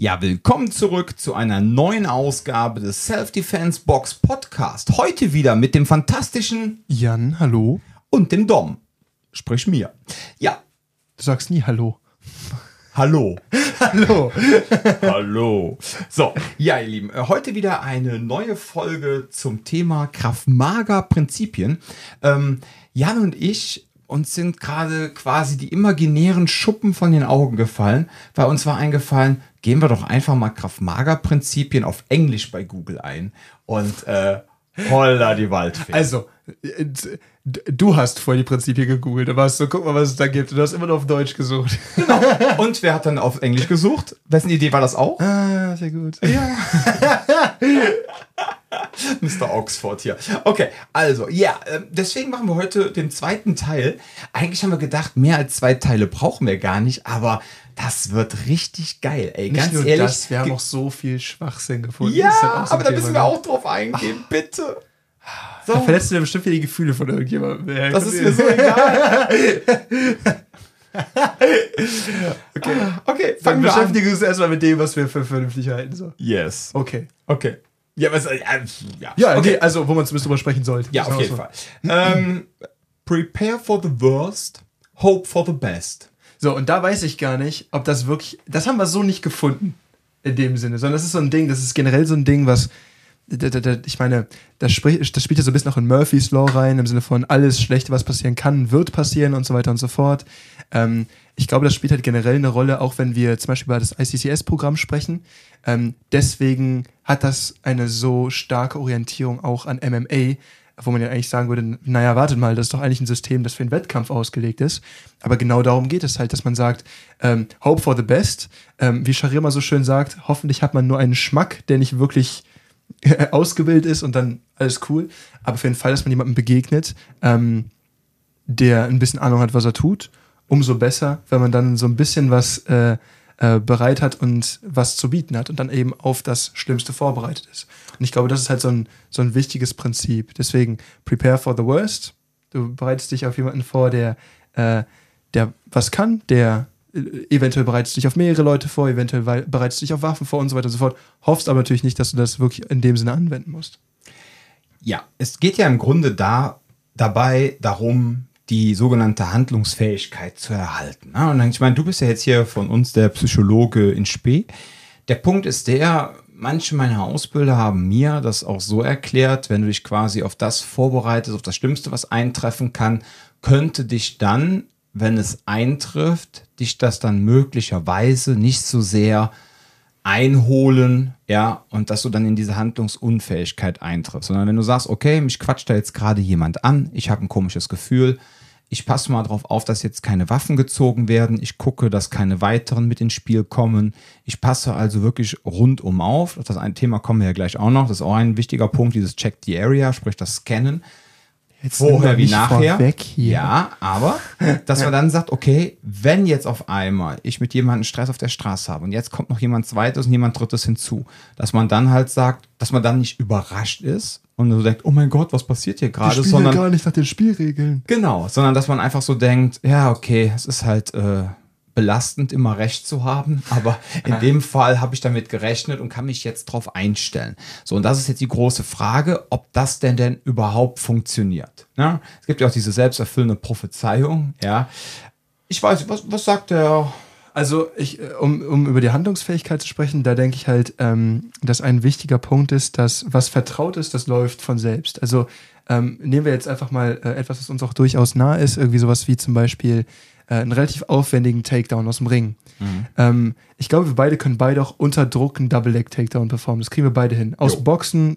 Ja, willkommen zurück zu einer neuen Ausgabe des Self-Defense Box Podcast. Heute wieder mit dem fantastischen Jan, hallo. und dem Dom. Sprich mir. Ja, Du sagst nie Hallo. hallo. Hallo. Hallo. So, ja, ihr Lieben, äh, heute wieder eine neue Folge zum Thema Kraft-Mager-Prinzipien. Ähm, Jan und ich, uns sind gerade quasi die imaginären Schuppen von den Augen gefallen, weil uns war eingefallen, gehen wir doch einfach mal Kraft-Mager-Prinzipien auf Englisch bei Google ein und äh, holla die Waldfee. Also, du hast vorher die Prinzipien gegoogelt. Da warst du, guck mal, was es da gibt. Du hast immer nur auf Deutsch gesucht. Und wer hat dann auf Englisch gesucht? Wessen Idee war das auch? Ah, sehr gut. Ja. Mr. Oxford hier. Okay, also, ja, äh, deswegen machen wir heute den zweiten Teil. Eigentlich haben wir gedacht, mehr als zwei Teile brauchen wir gar nicht, aber das wird richtig geil, ey. Nicht Ganz nur ehrlich. das, wir haben auch so viel Schwachsinn gefunden. ja, halt so aber da müssen wir ne? auch drauf eingehen, bitte. So, Da verletzt du dir bestimmt wieder die Gefühle von irgendjemandem. Ja, das ist mir so egal. okay, okay, Dann fangen wir an. beschäftigen wir uns erstmal mit dem, was wir für vernünftig halten. So. Yes. Okay. Okay. Ja, was, äh, ja, Ja, okay. nee, also, wo man zumindest drüber sprechen sollte. Ja, auf wir jeden so. Fall. ähm, prepare for the worst, hope for the best. So, und da weiß ich gar nicht, ob das wirklich. Das haben wir so nicht gefunden. In dem Sinne. Sondern das ist so ein Ding, das ist generell so ein Ding, was. Ich meine, das, sprich, das spielt ja so ein bisschen noch in Murphy's Law rein, im Sinne von alles Schlechte, was passieren kann, wird passieren und so weiter und so fort. Ähm, ich glaube, das spielt halt generell eine Rolle, auch wenn wir zum Beispiel über das ICCS-Programm sprechen. Ähm, deswegen hat das eine so starke Orientierung auch an MMA, wo man ja eigentlich sagen würde, naja, wartet mal, das ist doch eigentlich ein System, das für den Wettkampf ausgelegt ist. Aber genau darum geht es halt, dass man sagt, ähm, hope for the best. Ähm, wie Sharir mal so schön sagt, hoffentlich hat man nur einen Schmack, der nicht wirklich ausgebildet ist und dann alles cool. Aber für den Fall, dass man jemandem begegnet, ähm, der ein bisschen Ahnung hat, was er tut, umso besser, wenn man dann so ein bisschen was äh, äh, bereit hat und was zu bieten hat und dann eben auf das Schlimmste vorbereitet ist. Und ich glaube, das ist halt so ein, so ein wichtiges Prinzip. Deswegen, prepare for the worst. Du bereitest dich auf jemanden vor, der, äh, der was kann, der äh, eventuell bereitest dich auf mehrere Leute vor, eventuell bereitest dich auf Waffen vor und so weiter und so fort. Hoffst aber natürlich nicht, dass du das wirklich in dem Sinne anwenden musst. Ja, es geht ja im Grunde da dabei darum, die sogenannte Handlungsfähigkeit zu erhalten. ne? Und ich meine, du bist ja jetzt hier von uns der Psychologe in Spee. Der Punkt ist der, manche meiner Ausbilder haben mir das auch so erklärt, wenn du dich quasi auf das vorbereitest, auf das Schlimmste, was eintreffen kann, könnte dich dann, wenn es eintrifft, dich das dann möglicherweise nicht so sehr einholen, ja, und dass du dann in diese Handlungsunfähigkeit eintriffst. Sondern wenn du sagst, okay, mich quatscht da jetzt gerade jemand an, ich habe ein komisches Gefühl, ich passe mal darauf auf, dass jetzt keine Waffen gezogen werden, ich gucke, dass keine weiteren mit ins Spiel kommen. Ich passe also wirklich rundum auf. Auf das ein Thema kommen wir ja gleich auch noch. Das ist auch ein wichtiger Punkt, dieses Check the Area, sprich das Scannen Jetzt vorher wie nachher. Ja, aber dass man dann sagt, okay, wenn jetzt auf einmal ich mit jemandem Stress auf der Straße habe und jetzt kommt noch jemand zweites und jemand drittes hinzu, dass man dann halt sagt, dass man dann nicht überrascht ist und so denkt, oh mein Gott, was passiert hier gerade, sondern gar nicht nach den Spielregeln. genau, sondern dass man einfach so denkt, ja, okay, es ist halt äh, belastend, immer recht zu haben, aber in dem Fall habe ich damit gerechnet und kann mich jetzt drauf einstellen. So, und das ist jetzt die große Frage, ob das denn denn überhaupt funktioniert. Ja? Es gibt ja auch diese selbsterfüllende Prophezeiung, ja. Ich weiß, was, was sagt der Also, ich, äh, um, um über die Handlungsfähigkeit zu sprechen, da denke ich halt, ähm, dass ein wichtiger Punkt ist, dass was vertraut ist, das läuft von selbst. Also, ähm, nehmen wir jetzt einfach mal äh, etwas, was uns auch durchaus nah ist, irgendwie sowas wie zum Beispiel äh, einen relativ aufwendigen Takedown aus dem Ring. Ähm, ich glaube, wir beide können beide auch unter Druck einen Double-Leg-Takedown performen. Das kriegen wir beide hin. Aus Jo. Boxen,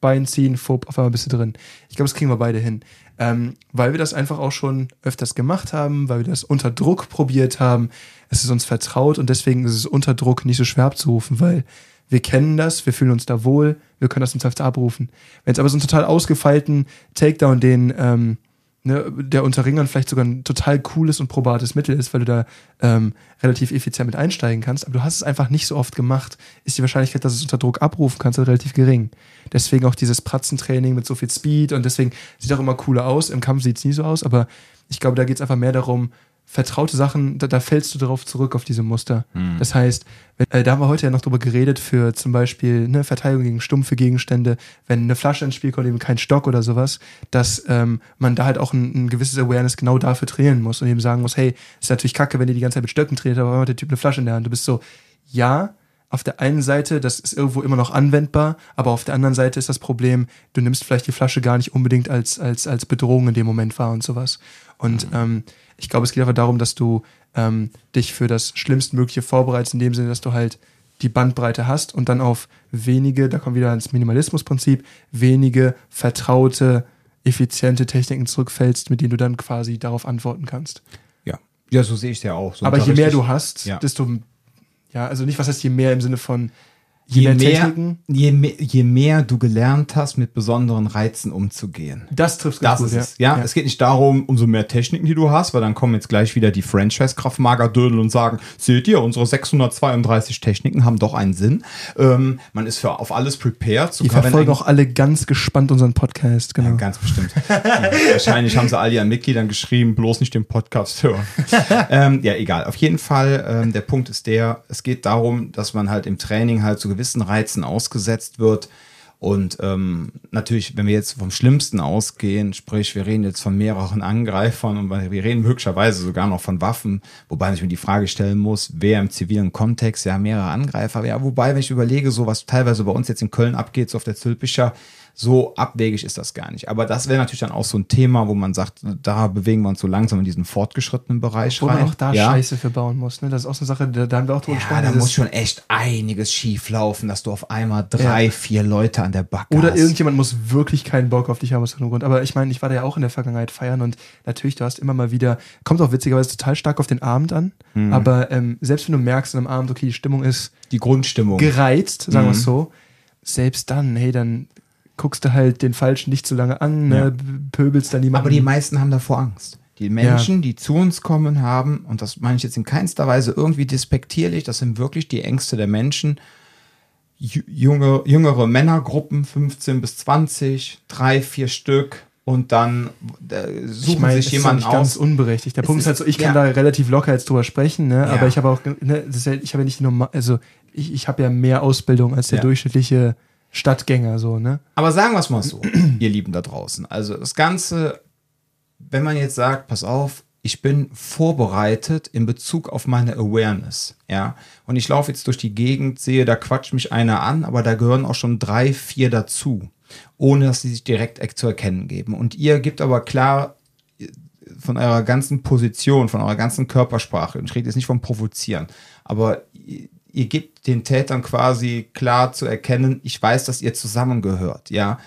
Bein ziehen, Fupp, auf einmal bist du drin. Ich glaube, das kriegen wir beide hin. Ähm, weil wir das einfach auch schon öfters gemacht haben, weil wir das unter Druck probiert haben. Es ist uns vertraut und deswegen ist es unter Druck nicht so schwer abzurufen, weil wir kennen das, wir fühlen uns da wohl, wir können das im Zweifel abrufen. Wenn es aber so einen total ausgefeilten Takedown, den ähm, ne, der unter Ringern vielleicht sogar ein total cooles und probates Mittel ist, weil du da ähm, relativ effizient mit einsteigen kannst, aber du hast es einfach nicht so oft gemacht, ist die Wahrscheinlichkeit, dass du es unter Druck abrufen kannst, halt relativ gering. Deswegen auch dieses Pratzentraining mit so viel Speed und deswegen sieht auch immer cooler aus. Im Kampf sieht es nie so aus, aber ich glaube, da geht es einfach mehr darum, vertraute Sachen, da, da fällst du darauf zurück, auf diese Muster. Hm. Das heißt, wenn, äh, da haben wir heute ja noch drüber geredet, für zum Beispiel eine Verteidigung gegen stumpfe Gegenstände, wenn eine Flasche ins Spiel kommt, eben kein Stock oder sowas, dass ähm, man da halt auch ein, ein gewisses Awareness genau dafür trainieren muss und eben sagen muss, hey, ist natürlich kacke, wenn ihr die ganze Zeit mit Stöcken trainiert, aber hat der Typ eine Flasche in der Hand. Du bist so, ja, auf der einen Seite, das ist irgendwo immer noch anwendbar, aber auf der anderen Seite ist das Problem, du nimmst vielleicht die Flasche gar nicht unbedingt als, als, als Bedrohung in dem Moment wahr und sowas. Und ähm, ich glaube, es geht einfach darum, dass du ähm, dich für das Schlimmstmögliche vorbereitest, in dem Sinne, dass du halt die Bandbreite hast und dann auf wenige, da kommt wieder ans Minimalismusprinzip, wenige vertraute, effiziente Techniken zurückfällst, mit denen du dann quasi darauf antworten kannst. Ja. Ja, so sehe ich es ja auch. So Aber je mehr du hast, Ja. desto, ja, also nicht, was heißt je mehr im Sinne von je mehr, Techniken, je, mehr, je mehr du gelernt hast, mit besonderen Reizen umzugehen. das trifft Das ganz ist gut, es. Ja? ja. es geht nicht darum, umso mehr Techniken, die du hast, weil dann kommen jetzt gleich wieder die Franchise-Kraftmager-Dödel und sagen, seht ihr, unsere 632 Techniken haben doch einen Sinn. Ähm, man ist für auf alles prepared. Die verfolgen auch alle ganz gespannt unseren Podcast, genau. Ja, ganz bestimmt. Wahrscheinlich haben sie all ihren Mitgliedern geschrieben, bloß nicht den Podcast hören. ähm, ja, egal. Auf jeden Fall, ähm, der Punkt ist der, es geht darum, dass man halt im Training halt zu gewissen Reizen ausgesetzt wird. Und ähm, natürlich, wenn wir jetzt vom Schlimmsten ausgehen, sprich, wir reden jetzt von mehreren Angreifern und wir reden möglicherweise sogar noch von Waffen, wobei ich mir die Frage stellen muss, wer im zivilen Kontext, ja, mehrere Angreifer, ja, wobei, wenn ich überlege, so was teilweise bei uns jetzt in Köln abgeht, so auf der Zülpicher, so abwegig ist das gar nicht. Aber das wäre natürlich dann auch so ein Thema, wo man sagt, da bewegen wir uns so langsam in diesen fortgeschrittenen Bereich Wo rein. man auch da ja. Scheiße für bauen muss. Ne? Das ist auch so eine Sache, da, da haben wir auch drüber Ja, gesprochen. da muss schon echt einiges schief laufen, dass du auf einmal drei, Ja. vier Leute an der Backe Oder hast. irgendjemand muss wirklich keinen Bock auf dich haben aus irgendeinem Grund. Aber ich meine, ich war da ja auch in der Vergangenheit feiern und natürlich, du hast immer mal wieder, kommt auch witzigerweise total stark auf den Abend an. Mhm. Aber ähm, selbst wenn du merkst einem Abend, okay, die Stimmung ist die Grundstimmung. gereizt, sagen wir Mhm. es so, selbst dann, hey, dann guckst du halt den Falschen nicht zu lange an, ne, Ja. pöbelst dann niemanden. Aber die meisten haben davor Angst. Die Menschen, die zu uns kommen, haben, und das meine ich jetzt in keinster Weise irgendwie despektierlich, das sind wirklich die Ängste der Menschen. Ju- Junge, jüngere Männergruppen, 15 bis 20, drei, vier Stück, und dann äh, suchen ich meine, sich ist ja jemanden nicht ganz aus. unberechtigt. Der Es Punkt ist halt so, ich ja. kann da relativ locker jetzt drüber sprechen, ne? Ja. aber ich habe auch, ne, das ist ja, ich habe ja nicht normal, also ich, ich habe ja mehr Ausbildung als der Ja. durchschnittliche Stadtgänger, so, ne? Aber sagen wir es mal so, ihr Lieben da draußen. Also das Ganze, wenn man jetzt sagt, pass auf, ich bin vorbereitet in Bezug auf meine Awareness, ja. Und ich laufe jetzt durch die Gegend, sehe, da quatscht mich einer an, aber da gehören auch schon drei, vier dazu, ohne dass sie sich direkt zu erkennen geben. Und ihr gebt aber klar von eurer ganzen Position, von eurer ganzen Körpersprache, und ich rede jetzt nicht vom Provozieren, aber ihr, gebt den Tätern quasi klar zu erkennen, ich weiß, dass ihr zusammengehört, ja.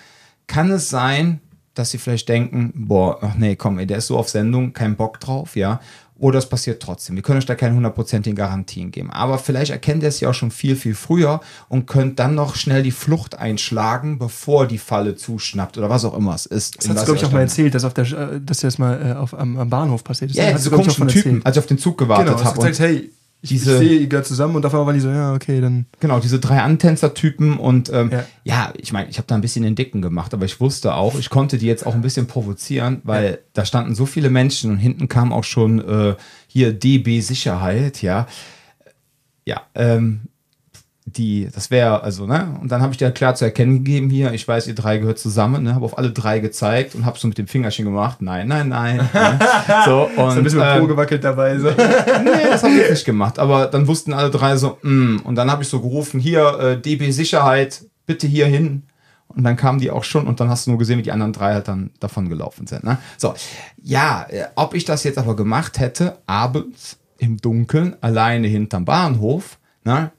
Kann es sein, dass sie vielleicht denken, boah, ach nee, komm, der ist so auf Sendung, kein Bock drauf, ja. Oder es passiert trotzdem. Wir können euch da keine hundertprozentigen Garantien geben. Aber vielleicht erkennt ihr es ja auch schon viel, viel früher und könnt dann noch schnell die Flucht einschlagen, bevor die Falle zuschnappt oder was auch immer es ist. Das hast du, glaube ich, auch mal erzählt, dass, auf der, äh, dass das mal äh, auf, am, am Bahnhof passiert ist. Ja, ich, auch komischen von Typen, erzählt. als ich auf den Zug gewartet Genau, habe. gesagt, hey, ich, diese- ich sehe gerade zusammen und einmal waren die so, ja, okay, dann. Genau, diese drei Antänzer-Typen und ähm, ja. Ja. ich meine, ich habe da ein bisschen den Dicken gemacht, aber ich wusste auch, ich konnte die jetzt auch ein bisschen provozieren, weil da standen so viele Menschen und hinten kam auch schon äh, hier DB Sicherheit, ja. Ja, ähm, die, das wäre, also, ne? Und dann habe ich dir klar zu erkennen gegeben hier, ich weiß, ihr drei gehört zusammen, ne? Habe auf alle drei gezeigt und habe so mit dem Fingerchen gemacht, nein, nein, nein. ne? So, und, Ist ein bisschen ähm, gewackelt dabei. So. nee, das haben wir nicht gemacht. Aber dann wussten alle drei so, mm. und dann habe ich so gerufen, hier, äh, DB Sicherheit, bitte hier hin. Und dann kamen die auch schon und dann hast du nur gesehen, wie die anderen drei halt dann davon gelaufen sind. Ne? So, ja, äh, ob ich das jetzt aber gemacht hätte, abends im Dunkeln, alleine hinterm Bahnhof,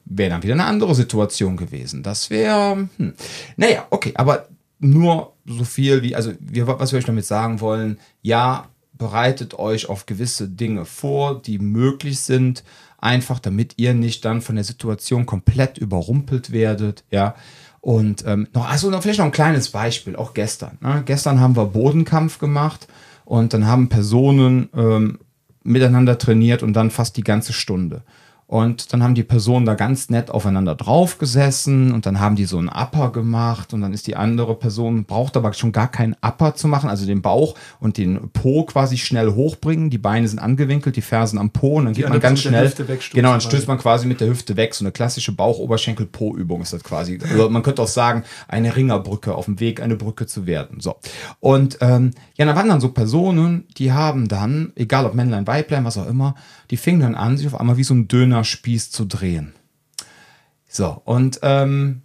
wäre dann wieder eine andere Situation gewesen. Das wäre, hm. naja, okay, aber nur so viel wie, also wir, was wir euch damit sagen wollen, ja, bereitet euch auf gewisse Dinge vor, die möglich sind, einfach damit ihr nicht dann von der Situation komplett überrumpelt werdet, ja. Und ähm, noch, also noch vielleicht noch ein kleines Beispiel, auch gestern. Ne? Gestern haben wir Bodenkampf gemacht und dann haben Personen ähm, miteinander trainiert und dann fast die ganze Stunde. Und dann haben die Personen da ganz nett aufeinander drauf gesessen und dann haben die so einen Upper gemacht und dann ist die andere Person, braucht aber schon gar keinen Upper zu machen, also den Bauch und den Po quasi schnell hochbringen. Die Beine sind angewinkelt, die Fersen am Po und dann Die geht man ganz schnell. Genau, dann stößt man quasi mit der Hüfte weg. So eine klassische Bauch-Oberschenkel-Po-Übung ist das quasi. Also man könnte auch sagen, eine Ringerbrücke auf dem Weg, eine Brücke zu werden. So. Und ähm, ja, da waren dann so Personen, die haben dann, egal ob Männlein, Weiblein, was auch immer, die fingen dann an, sich auf einmal wie so ein Dönerspieß zu drehen. So, und ähm,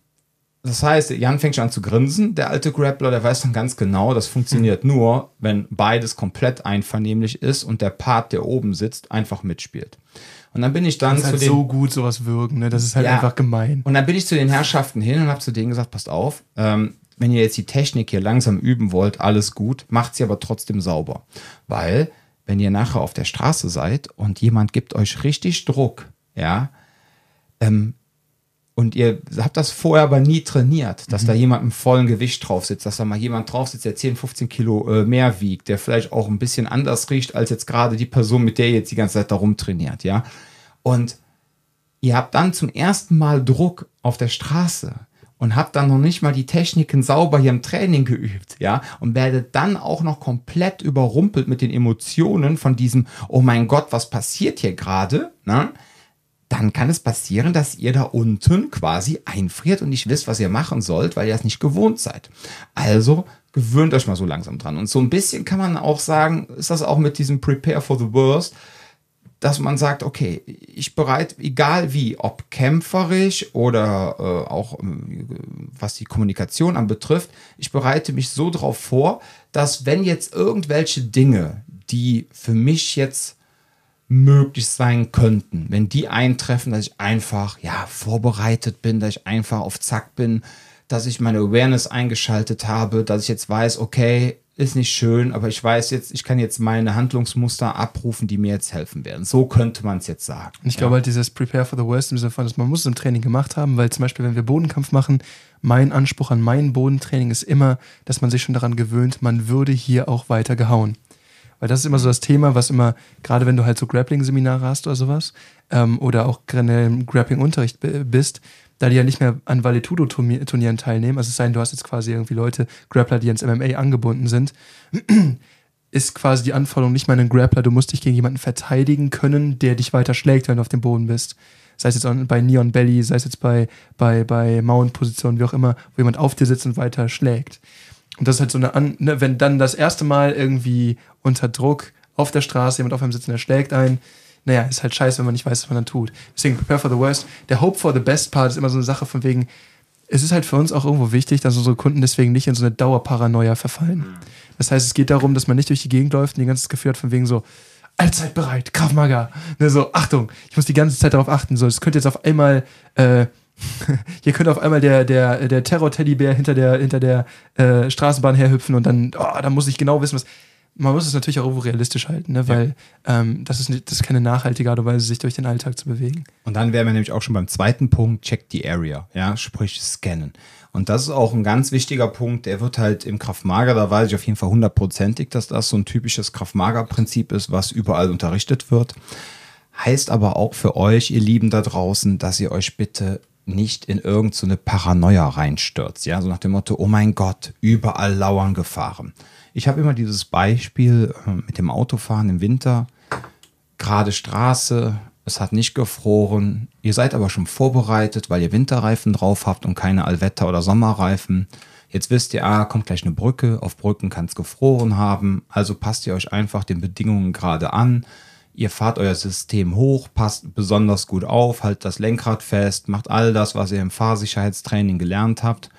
das heißt, Jan fängt schon an zu grinsen, der alte Grappler, der weiß dann ganz genau, das funktioniert nur, wenn beides komplett einvernehmlich ist und der Part, der oben sitzt, einfach mitspielt. Und dann bin ich dann Das ist zu halt den so gut, sowas wirken, ne? Das ist halt Ja. einfach gemein. und dann bin ich zu den Herrschaften hin und habe zu denen gesagt, passt auf, ähm, wenn ihr jetzt die Technik hier langsam üben wollt, alles gut, macht sie aber trotzdem sauber. Weil, wenn ihr nachher auf der Straße seid und jemand gibt euch richtig Druck, ja, ähm, und ihr habt das vorher aber nie trainiert, dass da jemand im vollen Gewicht drauf sitzt, dass da mal jemand drauf sitzt, der 10, 15 Kilo äh, mehr wiegt, der vielleicht auch ein bisschen anders riecht als jetzt gerade die Person, mit der ihr jetzt die ganze Zeit da rumtrainiert, ja. Und ihr habt dann zum ersten Mal Druck auf der Straße und habt dann noch nicht mal die Techniken sauber hier im Training geübt, ja, und werdet dann auch noch komplett überrumpelt mit den Emotionen von diesem, oh mein Gott, was passiert hier gerade, ne? Dann kann es passieren, dass ihr da unten quasi einfriert und nicht wisst, was ihr machen sollt, weil ihr es nicht gewohnt seid. Also gewöhnt euch mal so langsam dran. Und so ein bisschen kann man auch sagen, ist das auch mit diesem Prepare for the Worst, dass man sagt, okay, ich bereit, egal wie, ob kämpferisch oder äh, auch äh, was die Kommunikation anbetrifft, ich bereite mich so darauf vor, dass wenn jetzt irgendwelche Dinge, die für mich jetzt möglich sein könnten, wenn die eintreffen, dass ich einfach ja vorbereitet bin, dass ich einfach auf Zack bin, dass ich meine Awareness eingeschaltet habe, dass ich jetzt weiß, okay, ist nicht schön, aber ich weiß jetzt, ich kann jetzt meine Handlungsmuster abrufen, die mir jetzt helfen werden. So könnte man es jetzt sagen. Ich glaube halt dieses Prepare for the Worst im Sinne von, dass man muss es im Training gemacht haben, weil zum Beispiel, wenn wir Bodenkampf machen, mein Anspruch an mein Bodentraining ist immer, dass man sich schon daran gewöhnt, man würde hier auch weiter gehauen. Weil das ist immer so das Thema, was immer, gerade wenn du halt so Grappling-Seminare hast oder sowas, ähm, oder auch generell im Grappling-Unterricht bist, da die ja nicht mehr an Valetudo-Turnieren teilnehmen, also es sei denn, du hast jetzt quasi irgendwie Leute, Grappler, die ans MMA angebunden sind, ist quasi die Anforderung nicht mal ein Grappler, du musst dich gegen jemanden verteidigen können, der dich weiter schlägt, wenn du auf dem Boden bist. Sei es jetzt bei Neon Belly, sei es jetzt bei, bei, bei Mount-Positionen, wie auch immer, wo jemand auf dir sitzt und weiter schlägt. Und das ist halt so eine, An ne, wenn dann das erste Mal irgendwie unter Druck auf der Straße jemand auf einem sitzt und er schlägt ein, naja, ist halt scheiße, wenn man nicht weiß, was man dann tut. Deswegen prepare for the worst. Der Hope for the best part ist immer so eine Sache von wegen, es ist halt für uns auch irgendwo wichtig, dass unsere Kunden deswegen nicht in so eine Dauerparanoia verfallen. Das heißt, es geht darum, dass man nicht durch die Gegend läuft und die ganze Zeit hat von wegen so, allzeit bereit, Krav Maga. Ne, so, Achtung, ich muss die ganze Zeit darauf achten. So, es könnte jetzt auf einmal, äh, hier könnte auf einmal der, der, der Terror-Teddybär hinter der, hinter der äh, Straßenbahn herhüpfen und dann, oh, da muss ich genau wissen, was. Man muss es natürlich auch irgendwo realistisch halten, ne? weil ähm, das, ist nicht, das ist keine nachhaltige Art und Weise, sich durch den Alltag zu bewegen. Und dann wären wir nämlich auch schon beim zweiten Punkt, check the area, ja, sprich scannen. Und das ist auch ein ganz wichtiger Punkt, der wird halt im Kraftmager, da weiß ich auf jeden Fall hundertprozentig, dass das so ein typisches Kraftmager-Prinzip ist, was überall unterrichtet wird. Heißt aber auch für euch, ihr Lieben da draußen, dass ihr euch bitte nicht in irgendeine so Paranoia reinstürzt. Ja, so nach dem Motto, oh mein Gott, überall lauern Gefahren. Ich habe immer dieses Beispiel äh, mit dem Autofahren im Winter gerade Straße, es hat nicht gefroren, ihr seid aber schon vorbereitet, weil ihr Winterreifen drauf habt und keine Allwetter- oder Sommerreifen. Jetzt wisst ihr, ah, kommt gleich eine Brücke, auf Brücken kann es gefroren haben, also passt ihr euch einfach den Bedingungen gerade an. Ihr fahrt euer System hoch, passt besonders gut auf, haltet das Lenkrad fest, macht all das, was ihr im Fahrsicherheitstraining gelernt habt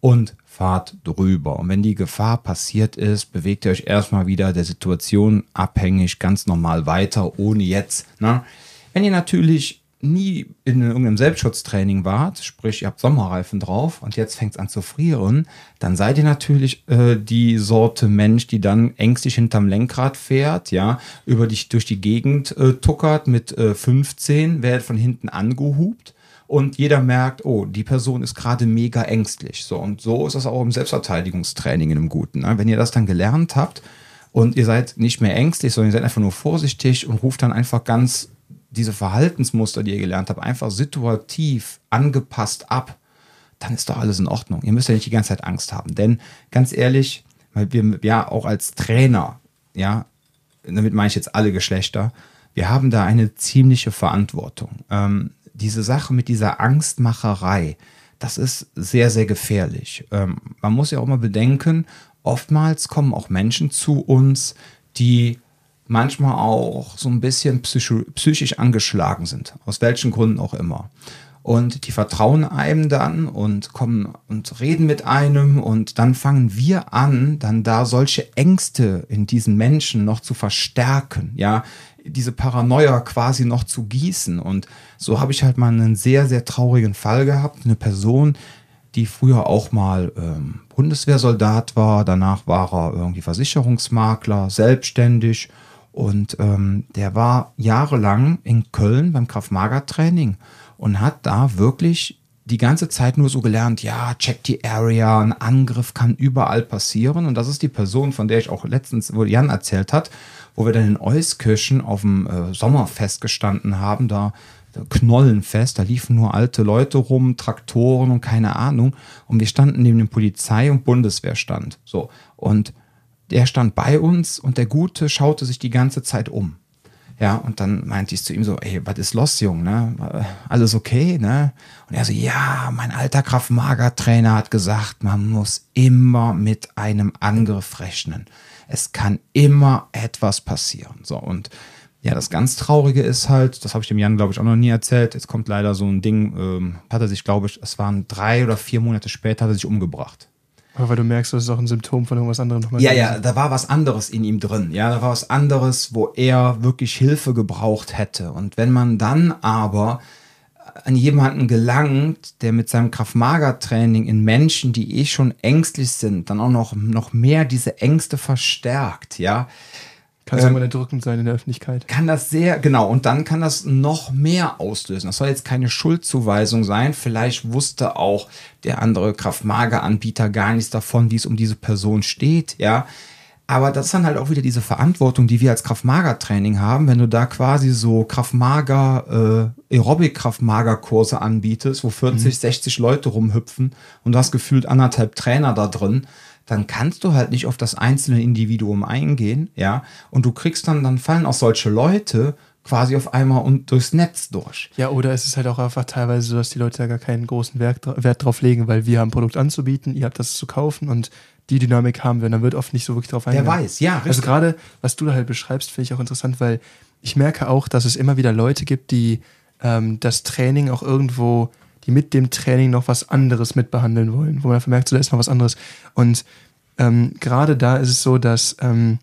und fahrt drüber. Und wenn die Gefahr passiert ist, bewegt ihr euch erstmal wieder der Situation abhängig ganz normal weiter, ohne jetzt. Ne? Wenn ihr natürlich nie in irgendeinem Selbstschutztraining wart, sprich ihr habt Sommerreifen drauf und jetzt fängt es an zu frieren, dann seid ihr natürlich äh, die Sorte Mensch, die dann ängstlich hinterm Lenkrad fährt, ja, über dich durch die Gegend äh, tuckert mit äh, 15, werdet von hinten angehupt und jeder merkt, oh, die Person ist gerade mega ängstlich. So, und so ist das auch im Selbstverteidigungstraining in einem Guten. Ne? Wenn ihr das dann gelernt habt und ihr seid nicht mehr ängstlich, sondern ihr seid einfach nur vorsichtig und ruft dann einfach ganz diese Verhaltensmuster, die ihr gelernt habt, einfach situativ angepasst ab, dann ist doch alles in Ordnung. Ihr müsst ja nicht die ganze Zeit Angst haben. Denn ganz ehrlich, weil wir ja auch als Trainer, ja, damit meine ich jetzt alle Geschlechter, wir haben da eine ziemliche Verantwortung. Ähm, diese Sache mit dieser Angstmacherei, das ist sehr, sehr gefährlich. Ähm, man muss ja auch mal bedenken, oftmals kommen auch Menschen zu uns, die manchmal auch so ein bisschen psychisch angeschlagen sind, aus welchen Gründen auch immer. Und die vertrauen einem dann und kommen und reden mit einem und dann fangen wir an, dann da solche Ängste in diesen Menschen noch zu verstärken, ja, diese Paranoia quasi noch zu gießen. Und so habe ich halt mal einen sehr, sehr traurigen Fall gehabt. Eine Person, die früher auch mal ähm, Bundeswehrsoldat war, danach war er irgendwie Versicherungsmakler, selbstständig und ähm, der war jahrelang in Köln beim Kraft-Mager-Training und hat da wirklich die ganze Zeit nur so gelernt, ja, check die Area, ein Angriff kann überall passieren. Und das ist die Person, von der ich auch letztens, wo Jan erzählt hat, wo wir dann in Euskirchen auf dem äh, Sommerfest gestanden haben, da Knollenfest, da liefen nur alte Leute rum, Traktoren und keine Ahnung. Und wir standen neben dem Polizei- und Bundeswehrstand. So. Und der stand bei uns und der Gute schaute sich die ganze Zeit um. Ja, und dann meinte ich zu ihm so, ey, was ist los, Jung, ne? Alles okay, ne? Und er so, ja, mein alter Kraftmager-Trainer hat gesagt, man muss immer mit einem Angriff rechnen. Es kann immer etwas passieren. So, und ja, das ganz Traurige ist halt, das habe ich dem Jan, glaube ich, auch noch nie erzählt. Jetzt kommt leider so ein Ding, ähm, hat er sich, glaube ich, es waren drei oder vier Monate später, hat er sich umgebracht. Weil du merkst, das ist auch ein Symptom von irgendwas anderem nochmal. Ja, ja, da war was anderes in ihm drin. Ja, da war was anderes, wo er wirklich Hilfe gebraucht hätte. Und wenn man dann aber an jemanden gelangt, der mit seinem Kraft-Mager-Training in Menschen, die eh schon ängstlich sind, dann auch noch, noch mehr diese Ängste verstärkt, ja, kann es ähm, immer erdrückend sein in der Öffentlichkeit. Kann das sehr, genau, und dann kann das noch mehr auslösen. Das soll jetzt keine Schuldzuweisung sein. Vielleicht wusste auch der andere Kraftmager-Anbieter gar nichts davon, wie es um diese Person steht, ja. Aber das ist dann halt auch wieder diese Verantwortung, die wir als Kraftmager-Training haben, wenn du da quasi so Kraftmager, äh, Aerobic-Kraftmager-Kurse anbietest, wo 40, mhm. 60 Leute rumhüpfen und du hast gefühlt anderthalb Trainer da drin dann kannst du halt nicht auf das einzelne Individuum eingehen, ja, und du kriegst dann, dann fallen auch solche Leute quasi auf einmal und durchs Netz durch. Ja, oder es ist halt auch einfach teilweise so, dass die Leute da gar keinen großen Wert, Wert drauf legen, weil wir haben ein Produkt anzubieten, ihr habt das zu kaufen und die Dynamik haben wir und dann wird oft nicht so wirklich drauf eingehen. Wer weiß, ja. Also richtig. Also gerade, was du da halt beschreibst, finde ich auch interessant, weil ich merke auch, dass es immer wieder Leute gibt, die ähm, das Training auch irgendwo die mit dem Training noch was anderes mitbehandeln wollen, wo man einfach merkt, so, da ist noch was anderes. Und ähm, gerade da ist es so, dass ähm,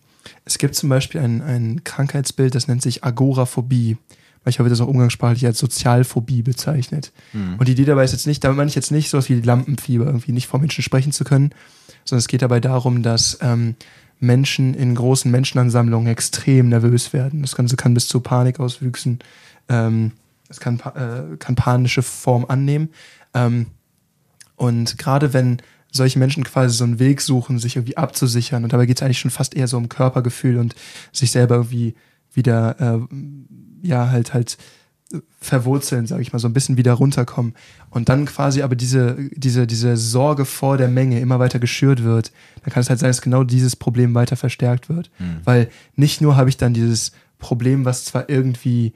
es gibt zum Beispiel ein, ein Krankheitsbild, das nennt sich Agoraphobie. Manchmal wird das auch umgangssprachlich als Sozialphobie bezeichnet. Mhm. Und die Idee dabei ist jetzt nicht, damit meine ich jetzt nicht so wie Lampenfieber, irgendwie nicht vor Menschen sprechen zu können, sondern es geht dabei darum, dass ähm, Menschen in großen Menschenansammlungen extrem nervös werden. Das Ganze kann bis zu Panik auswüchsen. Ähm, es kann, äh, kann panische Form annehmen. Ähm, und gerade wenn solche Menschen quasi so einen Weg suchen, sich irgendwie abzusichern, und dabei geht es eigentlich schon fast eher so um Körpergefühl und sich selber irgendwie wieder, äh, ja, halt, halt verwurzeln, sage ich mal, so ein bisschen wieder runterkommen. Und dann quasi aber diese, diese, diese Sorge vor der Menge immer weiter geschürt wird, dann kann es halt sein, dass genau dieses Problem weiter verstärkt wird. Mhm. Weil nicht nur habe ich dann dieses Problem, was zwar irgendwie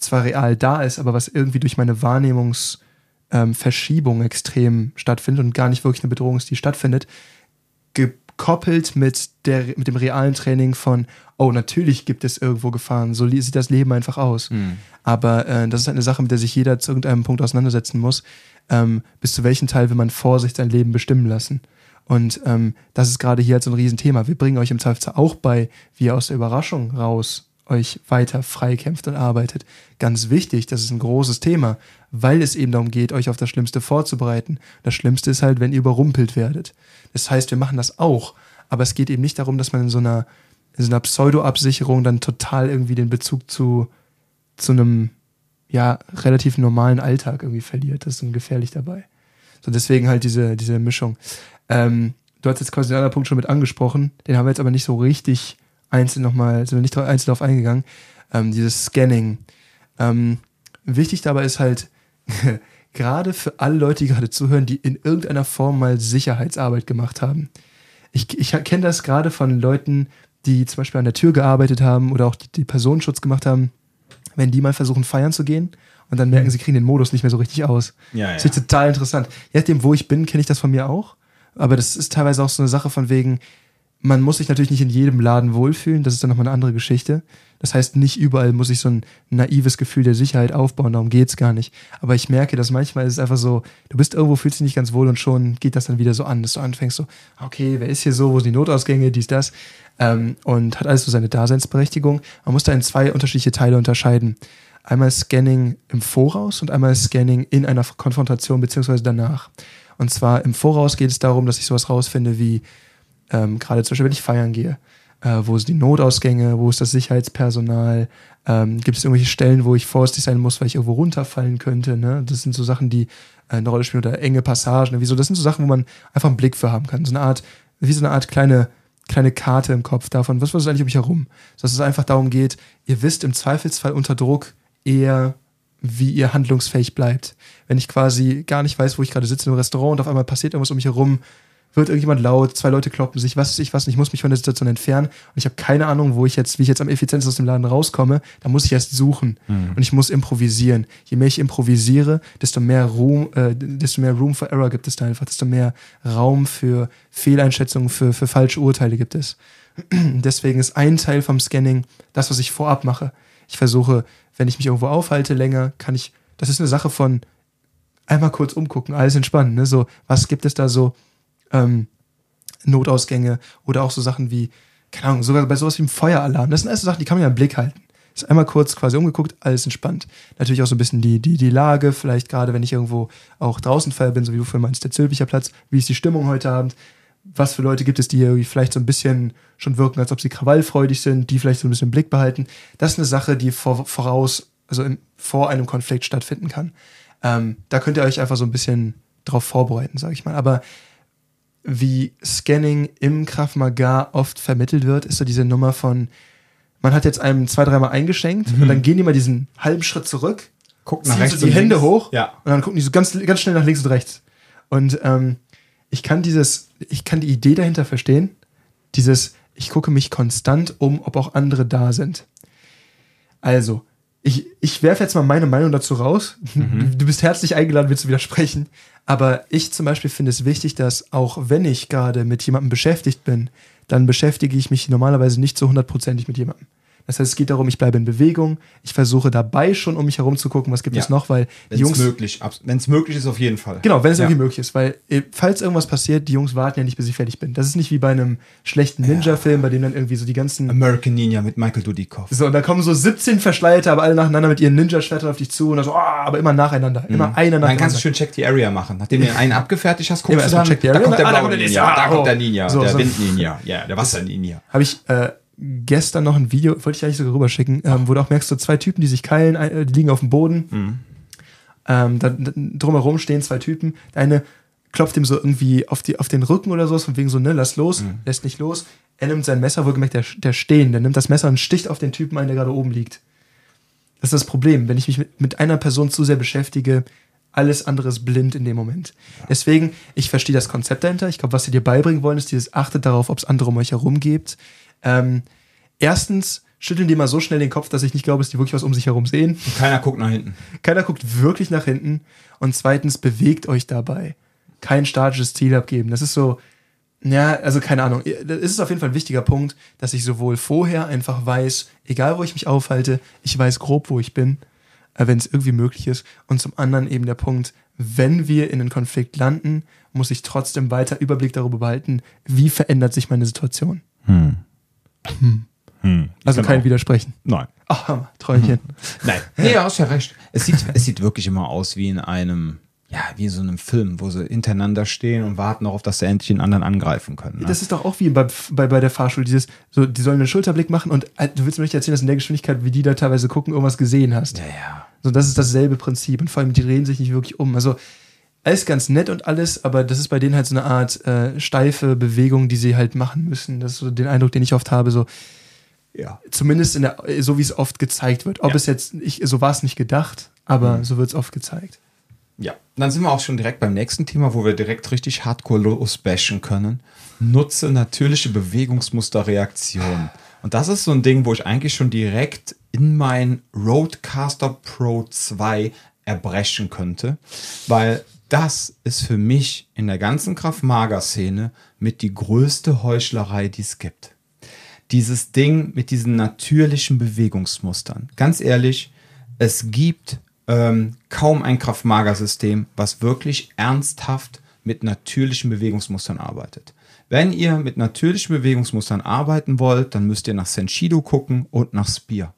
zwar real da ist, aber was irgendwie durch meine Wahrnehmungsverschiebung ähm, extrem stattfindet und gar nicht wirklich eine Bedrohung ist, die stattfindet, gekoppelt mit, der, mit dem realen Training von, oh, natürlich gibt es irgendwo Gefahren, so sieht das Leben einfach aus. Mhm. Aber äh, das ist eine Sache, mit der sich jeder zu irgendeinem Punkt auseinandersetzen muss. Ähm, bis zu welchem Teil will man Vorsicht sein Leben bestimmen lassen? Und ähm, das ist gerade hier halt so ein Riesenthema. Wir bringen euch im Zweifelsfall auch bei, wie ihr aus der Überraschung raus euch weiter freikämpft und arbeitet. Ganz wichtig, das ist ein großes Thema, weil es eben darum geht, euch auf das Schlimmste vorzubereiten. Das Schlimmste ist halt, wenn ihr überrumpelt werdet. Das heißt, wir machen das auch, aber es geht eben nicht darum, dass man in so einer, in so einer Pseudo-Absicherung dann total irgendwie den Bezug zu, zu einem ja, relativ normalen Alltag irgendwie verliert. Das ist dann gefährlich dabei. So, deswegen halt diese, diese Mischung. Ähm, du hast jetzt quasi den anderen Punkt schon mit angesprochen, den haben wir jetzt aber nicht so richtig einzeln nochmal, sind wir nicht einzeln darauf eingegangen, ähm, dieses Scanning. Ähm, wichtig dabei ist halt, gerade für alle Leute, die gerade zuhören, die in irgendeiner Form mal Sicherheitsarbeit gemacht haben. Ich, ich kenne das gerade von Leuten, die zum Beispiel an der Tür gearbeitet haben oder auch die, die Personenschutz gemacht haben, wenn die mal versuchen feiern zu gehen und dann merken, sie kriegen den Modus nicht mehr so richtig aus. Ja, Das ist total interessant. Je nachdem, wo ich bin, kenne ich das von mir auch. Aber das ist teilweise auch so eine Sache von wegen, man muss sich natürlich nicht in jedem Laden wohlfühlen, das ist dann nochmal eine andere Geschichte. Das heißt, nicht überall muss ich so ein naives Gefühl der Sicherheit aufbauen, darum geht's gar nicht. Aber ich merke, dass manchmal ist es einfach so, du bist irgendwo, fühlst dich nicht ganz wohl und schon geht das dann wieder so an, dass du anfängst so, okay, wer ist hier so, wo sind die Notausgänge, dies, das. Ähm, und hat alles so seine Daseinsberechtigung. Man muss da in zwei unterschiedliche Teile unterscheiden. Einmal Scanning im Voraus und einmal Scanning in einer Konfrontation beziehungsweise danach. Und zwar im Voraus geht es darum, dass ich sowas rausfinde wie, ähm, gerade zum Beispiel, wenn ich feiern gehe, äh, wo sind die Notausgänge, wo ist das Sicherheitspersonal, ähm, gibt es irgendwelche Stellen, wo ich vorsichtig sein muss, weil ich irgendwo runterfallen könnte. Ne? Das sind so Sachen, die äh, eine Rolle spielen oder enge Passagen. Wieso? Das sind so Sachen, wo man einfach einen Blick für haben kann. So eine Art, wie so eine Art kleine, kleine Karte im Kopf davon, was was ist eigentlich um mich herum. Dass es einfach darum geht, ihr wisst im Zweifelsfall unter Druck eher, wie ihr handlungsfähig bleibt. Wenn ich quasi gar nicht weiß, wo ich gerade sitze im Restaurant und auf einmal passiert irgendwas um mich herum, wird irgendjemand laut, zwei Leute kloppen sich, was weiß ich was, und ich muss mich von der Situation entfernen und ich habe keine Ahnung, wo ich jetzt, wie ich jetzt am effizientesten aus dem Laden rauskomme, da muss ich erst suchen Mhm. und ich muss improvisieren. Je mehr ich improvisiere, desto mehr Room, äh, desto mehr Room for Error gibt es da einfach, desto mehr Raum für Fehleinschätzungen, für, für falsche Urteile gibt es. Deswegen ist ein Teil vom Scanning das, was ich vorab mache. Ich versuche, wenn ich mich irgendwo aufhalte länger, kann ich, das ist eine Sache von einmal kurz umgucken, alles entspannen, ne? So, was gibt es da so ähm, Notausgänge oder auch so Sachen wie, keine Ahnung, sogar bei sowas wie einem Feueralarm. Das sind alles so Sachen, die kann man ja im Blick halten. Ist einmal kurz quasi umgeguckt, alles entspannt. Natürlich auch so ein bisschen die, die, die Lage, vielleicht gerade wenn ich irgendwo auch draußen feier bin, so wie du vorhin meinst, der Zülpicher Platz, wie ist die Stimmung heute Abend? Was für Leute gibt es, die irgendwie vielleicht so ein bisschen schon wirken, als ob sie krawallfreudig sind, die vielleicht so ein bisschen im Blick behalten? Das ist eine Sache, die vor, voraus, also im, vor einem Konflikt stattfinden kann. Ähm, da könnt ihr euch einfach so ein bisschen drauf vorbereiten, sage ich mal. Aber wie Scanning im Krav Maga oft vermittelt wird, ist so diese Nummer von, man hat jetzt einem zwei, dreimal eingeschenkt und dann gehen die mal diesen halben Schritt zurück, Guck ziehen so die Hände hoch Ja. und dann gucken die so ganz, ganz schnell nach links und rechts. Und ähm, ich kann dieses, ich kann die Idee dahinter verstehen, dieses, ich gucke mich konstant um, ob auch andere da sind. Also, ich, ich werfe jetzt mal meine Meinung dazu raus. Du, du bist herzlich eingeladen, mir zu widersprechen. Aber ich zum Beispiel finde es wichtig, dass auch wenn ich gerade mit jemandem beschäftigt bin, dann beschäftige ich mich normalerweise nicht so hundertprozentig mit jemandem. Das heißt, es geht darum, ich bleibe in Bewegung. Ich versuche dabei schon um mich herum zu gucken, was gibt Ja. es noch, weil die Wenn es Jungs. möglich, wenn es möglich ist, auf jeden Fall. Genau, wenn es Ja. irgendwie möglich ist, weil äh, falls irgendwas passiert, die Jungs warten ja nicht, bis ich fertig bin. Das ist nicht wie bei einem schlechten Ninja-Film, bei dem dann irgendwie so die ganzen. American Ninja mit Michael Dudikoff. So, und da kommen so 17 Verschleierte, aber alle nacheinander mit ihren Ninja-Schwertern auf dich zu und dann so, ah, aber immer nacheinander. Immer einer Mhm. Dann kannst du nacheinander. schön Check the Area machen. Nachdem du einen abgefertigt hast, guckst du dann, Check the da Area. kommt der Ah, da blaue kommt der- Ninja, da kommt oh. der Ninja, So, der so. Wind-Ninja, ja, der Wasser-Ninja. Habe ich äh, gestern noch ein Video, wollte ich eigentlich sogar rüberschicken, ähm, wo du auch merkst, so zwei Typen, die sich keilen, äh, die liegen auf dem Boden. Mhm. Ähm, da, da, drumherum stehen zwei Typen. Der eine klopft ihm so irgendwie auf, die, auf den Rücken oder so, von wegen so, ne, lass los, Mhm. lässt nicht los. Er nimmt sein Messer, wohlgemerkt, der, der stehen, der nimmt das Messer und sticht auf den Typen ein, der gerade oben liegt. Das ist das Problem, wenn ich mich mit, mit einer Person zu sehr beschäftige, alles andere ist blind in dem Moment. Deswegen, ich verstehe das Konzept dahinter. Ich glaube, was sie dir beibringen wollen, ist dieses, achtet darauf, ob es andere um euch herum gibt. Ähm, erstens, schütteln die mal so schnell den Kopf, dass ich nicht glaube, dass die wirklich was um sich herum sehen. Und keiner guckt nach hinten. Keiner guckt wirklich nach hinten. Und zweitens, bewegt euch dabei. Kein statisches Ziel abgeben. Das ist so, ja, also keine Ahnung. Das ist auf jeden Fall ein wichtiger Punkt, dass ich sowohl vorher einfach weiß, egal wo ich mich aufhalte, ich weiß grob, wo ich bin, äh, wenn es irgendwie möglich ist. Und zum anderen eben der Punkt, wenn wir in einen Konflikt landen, muss ich trotzdem weiter Überblick darüber behalten, wie verändert sich meine Situation. Also Genau. kein Widersprechen. Nein. Ach, Träumchen. Nein. Nee, du hast ja recht. Es sieht, es sieht wirklich immer aus wie in einem, ja, wie in so einem Film, wo sie hintereinander stehen und warten darauf, dass sie endlich den anderen angreifen können. Ne? Das ist doch auch wie bei, bei, bei der Fahrschule, dieses, so, die sollen einen Schulterblick machen und äh, du willst mir nicht erzählen, dass in der Geschwindigkeit, wie die da teilweise gucken, irgendwas gesehen hast. ja, ja. So, das ist dasselbe Prinzip und vor allem, die drehen sich nicht wirklich um. Also, alles ganz nett und alles, aber das ist bei denen halt so eine Art äh, steife Bewegung, die sie halt machen müssen. Das ist so den Eindruck, den ich oft habe, so, Ja. Zumindest in der, so wie es oft gezeigt wird. Ob Ja. es jetzt, ich, so war es nicht gedacht, aber Mhm. so wird es oft gezeigt. Ja, dann sind wir auch schon direkt beim nächsten Thema, wo wir direkt richtig hardcore losbashen können. Nutze natürliche Bewegungsmusterreaktionen. Und das ist so ein Ding, wo ich eigentlich schon direkt in mein Roadcaster Pro 2 erbrechen könnte, weil das ist für mich in der ganzen Kraft-Mager-Szene mit die größte Heuchlerei, die es gibt. Dieses Ding mit diesen natürlichen Bewegungsmustern. Ganz ehrlich, es gibt ähm, kaum ein Kraft-Mager-System, was wirklich ernsthaft mit natürlichen Bewegungsmustern arbeitet. Wenn ihr mit natürlichen Bewegungsmustern arbeiten wollt, dann müsst ihr nach Senshido gucken und nach Spear.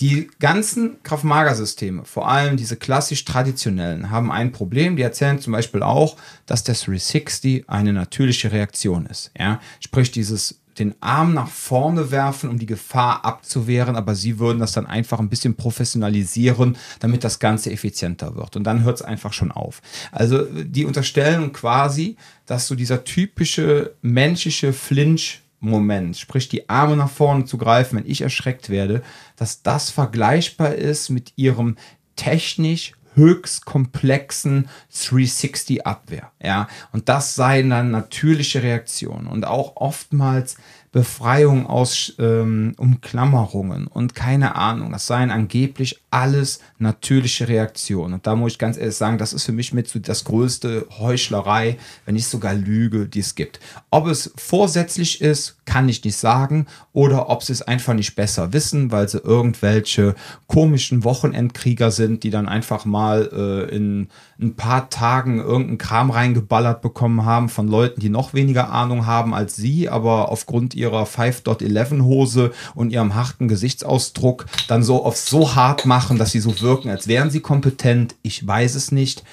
Die ganzen Kraft-Mager-Systeme, vor allem diese klassisch traditionellen, haben ein Problem. Die erzählen zum Beispiel auch, dass der 360 eine natürliche Reaktion ist. Ja? Sprich, dieses den Arm nach vorne werfen, um die Gefahr abzuwehren, aber sie würden das dann einfach ein bisschen professionalisieren, damit das Ganze effizienter wird. Und dann hört es einfach schon auf. Also die unterstellen quasi, dass so dieser typische menschliche Flinch Moment, sprich die Arme nach vorne zu greifen, wenn ich erschreckt werde, dass das vergleichbar ist mit ihrem technisch höchst komplexen 360 Abwehr, ja, und das seien dann natürliche Reaktionen und auch oftmals Befreiung aus ähm, Umklammerungen und keine Ahnung, das seien angeblich alles natürliche Reaktionen. Und da muss ich ganz ehrlich sagen, das ist für mich mit so das größte Heuchlerei, wenn nicht sogar Lüge, die es gibt. Ob es vorsätzlich ist, kann ich nicht sagen, oder ob sie es einfach nicht besser wissen, weil sie irgendwelche komischen Wochenendkrieger sind, die dann einfach mal äh, in ein paar Tagen irgendeinen Kram reingeballert bekommen haben von Leuten, die noch weniger Ahnung haben als sie, aber aufgrund ihrer 5.11 Hose und ihrem harten Gesichtsausdruck dann so auf so hart machen, dass sie so wirken, als wären sie kompetent. Ich weiß es nicht,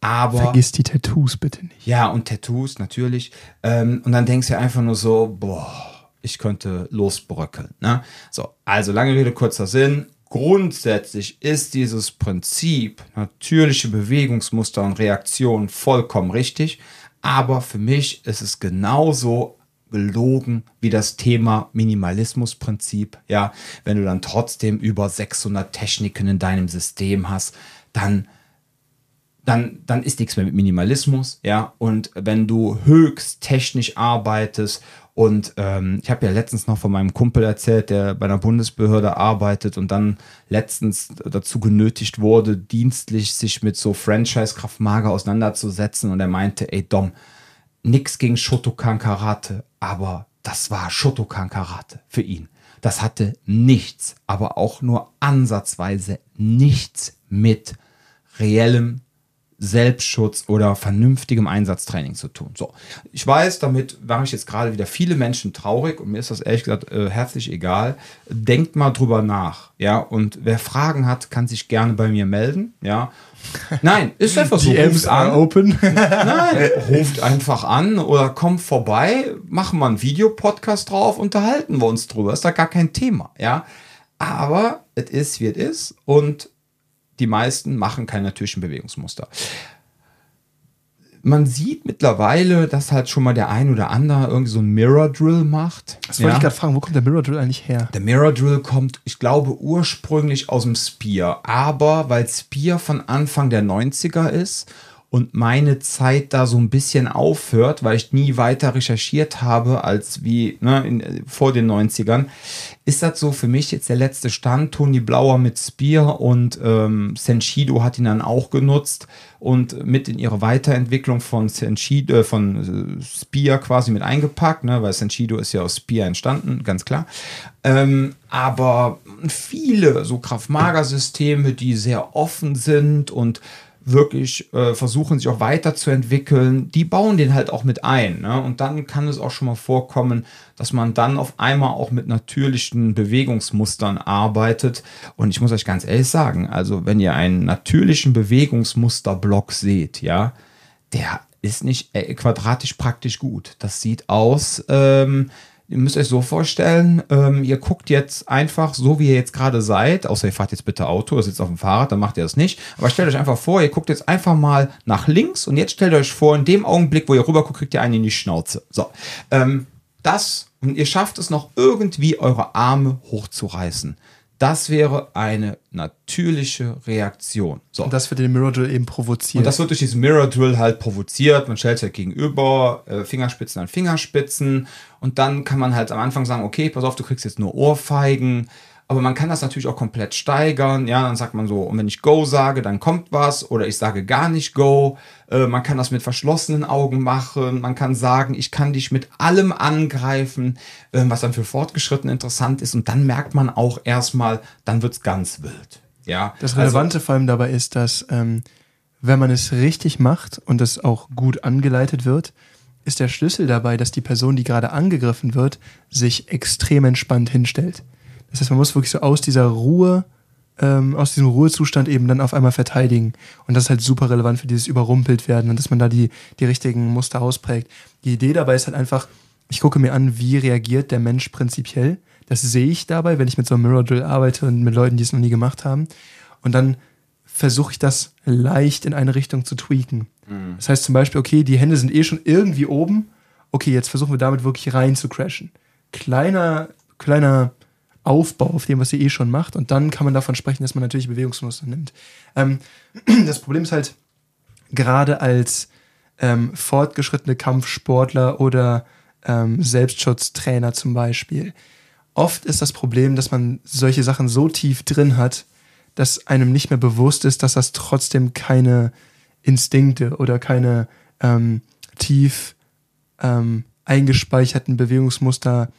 aber Vergiss die Tattoos bitte nicht. ja, und Tattoos natürlich. Ähm, und dann denkst du einfach nur so, boah, ich könnte losbröckeln. Ne? So, also lange Rede, kurzer Sinn. Grundsätzlich ist dieses Prinzip natürliche Bewegungsmuster und Reaktionen vollkommen richtig. Aber für mich ist es genauso gelogen wie das Thema Minimalismusprinzip. Ja, wenn du dann trotzdem über 600 Techniken in deinem System hast, dann dann, dann ist nichts mehr mit Minimalismus, ja. Und wenn du höchst technisch arbeitest und ähm, ich habe ja letztens noch von meinem Kumpel erzählt, der bei einer Bundesbehörde arbeitet und dann letztens dazu genötigt wurde, dienstlich sich mit so Franchise-Kraftmager auseinanderzusetzen und er meinte, ey Dom, nix gegen Shotokan Karate, aber das war Shotokan Karate für ihn. Das hatte nichts, aber auch nur ansatzweise nichts mit reellem Selbstschutz oder vernünftigem Einsatztraining zu tun. So, ich weiß, damit mache ich jetzt gerade wieder viele Menschen traurig und mir ist das ehrlich gesagt äh, herzlich egal. Denkt mal drüber nach, ja. Und wer Fragen hat, kann sich gerne bei mir melden, ja. Nein, ist einfach so. DMs ruft an. open. Nein, ruft einfach an oder kommt vorbei, machen wir einen Videopodcast drauf, unterhalten wir uns drüber. Ist da gar kein Thema, ja. Aber es ist, wie es ist und die meisten machen keine natürlichen Bewegungsmuster. Man sieht mittlerweile, dass halt schon mal der ein oder andere irgendwie so ein Mirror Drill macht. Das wollte ich gerade fragen, wo kommt der Mirror Drill eigentlich her? Der Mirror Drill kommt, ich glaube, ursprünglich aus dem Spear. Aber weil Spear von Anfang der 90er ist und meine Zeit da so ein bisschen aufhört, weil ich nie weiter recherchiert habe als wie ne, in, vor den 90ern, ist das so für mich jetzt der letzte Stand. Toni Blauer mit Spear und ähm, Senshido hat ihn dann auch genutzt und mit in ihre Weiterentwicklung von Senshido, äh, von äh, Spear quasi mit eingepackt, ne, weil Senshido ist ja aus Spear entstanden, ganz klar. Ähm, aber viele so Kraft-Mager-Systeme, die sehr offen sind und wirklich äh, versuchen, sich auch weiterzuentwickeln, die bauen den halt auch mit ein. Ne? Und dann kann es auch schon mal vorkommen, dass man dann auf einmal auch mit natürlichen Bewegungsmustern arbeitet. Und ich muss euch ganz ehrlich sagen, also wenn ihr einen natürlichen Bewegungsmusterblock seht, ja, der ist nicht äh, quadratisch praktisch gut. Das sieht aus, ähm, Ihr müsst euch so vorstellen, ähm, ihr guckt jetzt einfach so, wie ihr jetzt gerade seid, außer ihr fahrt jetzt bitte Auto, ihr sitzt auf dem Fahrrad, dann macht ihr das nicht. Aber stellt euch einfach vor, ihr guckt jetzt einfach mal nach links und jetzt stellt euch vor, in dem Augenblick, wo ihr rüber guckt, kriegt ihr einen in die Schnauze. So, ähm, das und ihr schafft es noch irgendwie, eure Arme hochzureißen. Das wäre eine natürliche Reaktion. So. Und das wird den Mirror Drill eben provoziert. Und das wird durch diesen Mirror Drill halt provoziert. Man stellt sich halt gegenüber, äh, Fingerspitzen an Fingerspitzen. Und dann kann man halt am Anfang sagen, okay, pass auf, du kriegst jetzt nur Ohrfeigen. Aber man kann das natürlich auch komplett steigern. Ja, dann sagt man so, und wenn ich Go sage, dann kommt was. Oder ich sage gar nicht Go. Äh, man kann das mit verschlossenen Augen machen. Man kann sagen, ich kann dich mit allem angreifen, äh, was dann für Fortgeschritten interessant ist. Und dann merkt man auch erstmal, dann wird's ganz wild. Ja, Das Relevante vor allem dabei ist, dass ähm, wenn man es richtig macht und es auch gut angeleitet wird, ist der Schlüssel dabei, dass die Person, die gerade angegriffen wird, sich extrem entspannt hinstellt. Das heißt, man muss wirklich so aus dieser Ruhe, ähm, aus diesem Ruhezustand eben dann auf einmal verteidigen. Und das ist halt super relevant für dieses überrumpelt werden und dass man da die, die richtigen Muster ausprägt. Die Idee dabei ist halt einfach, ich gucke mir an, wie reagiert der Mensch prinzipiell. Das sehe ich dabei, wenn ich mit so einem Mirror Drill arbeite und mit Leuten, die es noch nie gemacht haben. Und dann versuche ich das leicht in eine Richtung zu tweaken. Das heißt zum Beispiel, okay, die Hände sind eh schon irgendwie oben. Okay, jetzt versuchen wir damit wirklich rein zu crashen. Kleiner, kleiner Aufbau auf dem, was sie eh schon macht. Und dann kann man davon sprechen, dass man natürlich Bewegungsmuster nimmt. Ähm, das Problem ist halt, gerade als ähm, fortgeschrittene Kampfsportler oder ähm, Selbstschutztrainer zum Beispiel, oft ist das Problem, dass man solche Sachen so tief drin hat, dass einem nicht mehr bewusst ist, dass das trotzdem keine Instinkte oder keine ähm, tief ähm, eingespeicherten Bewegungsmuster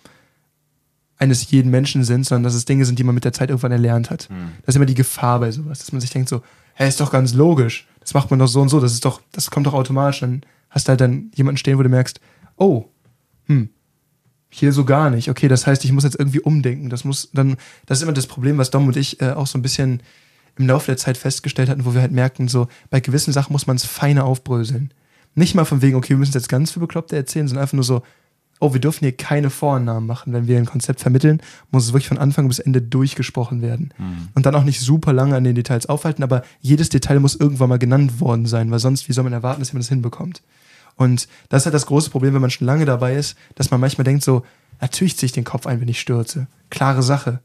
eines jeden Menschen sind, sondern dass es Dinge sind, die man mit der Zeit irgendwann erlernt hat. Das ist immer die Gefahr bei sowas, dass man sich denkt so, hä, ist doch ganz logisch. Das macht man doch so und so, das ist doch, das kommt doch automatisch. Dann hast du halt dann jemanden stehen, wo du merkst, oh, hm, hier so gar nicht. Okay, das heißt, ich muss jetzt irgendwie umdenken. Das muss dann, das ist immer das Problem, was Dom und ich äh, auch so ein bisschen im Laufe der Zeit festgestellt hatten, wo wir halt merken, so bei gewissen Sachen muss man es feiner aufbröseln. Nicht mal von wegen, okay, wir müssen jetzt ganz für Bekloppte erzählen, sondern einfach nur so, oh, wir dürfen hier keine Vorannahmen machen. Wenn wir ein Konzept vermitteln, muss es wirklich von Anfang bis Ende durchgesprochen werden. Und dann auch nicht super lange an den Details aufhalten, aber jedes Detail muss irgendwann mal genannt worden sein, weil sonst, wie soll man erwarten, dass jemand das hinbekommt? Und das ist halt das große Problem, wenn man schon lange dabei ist, dass man manchmal denkt so, natürlich ziehe ich den Kopf ein, wenn ich stürze. Klare Sache.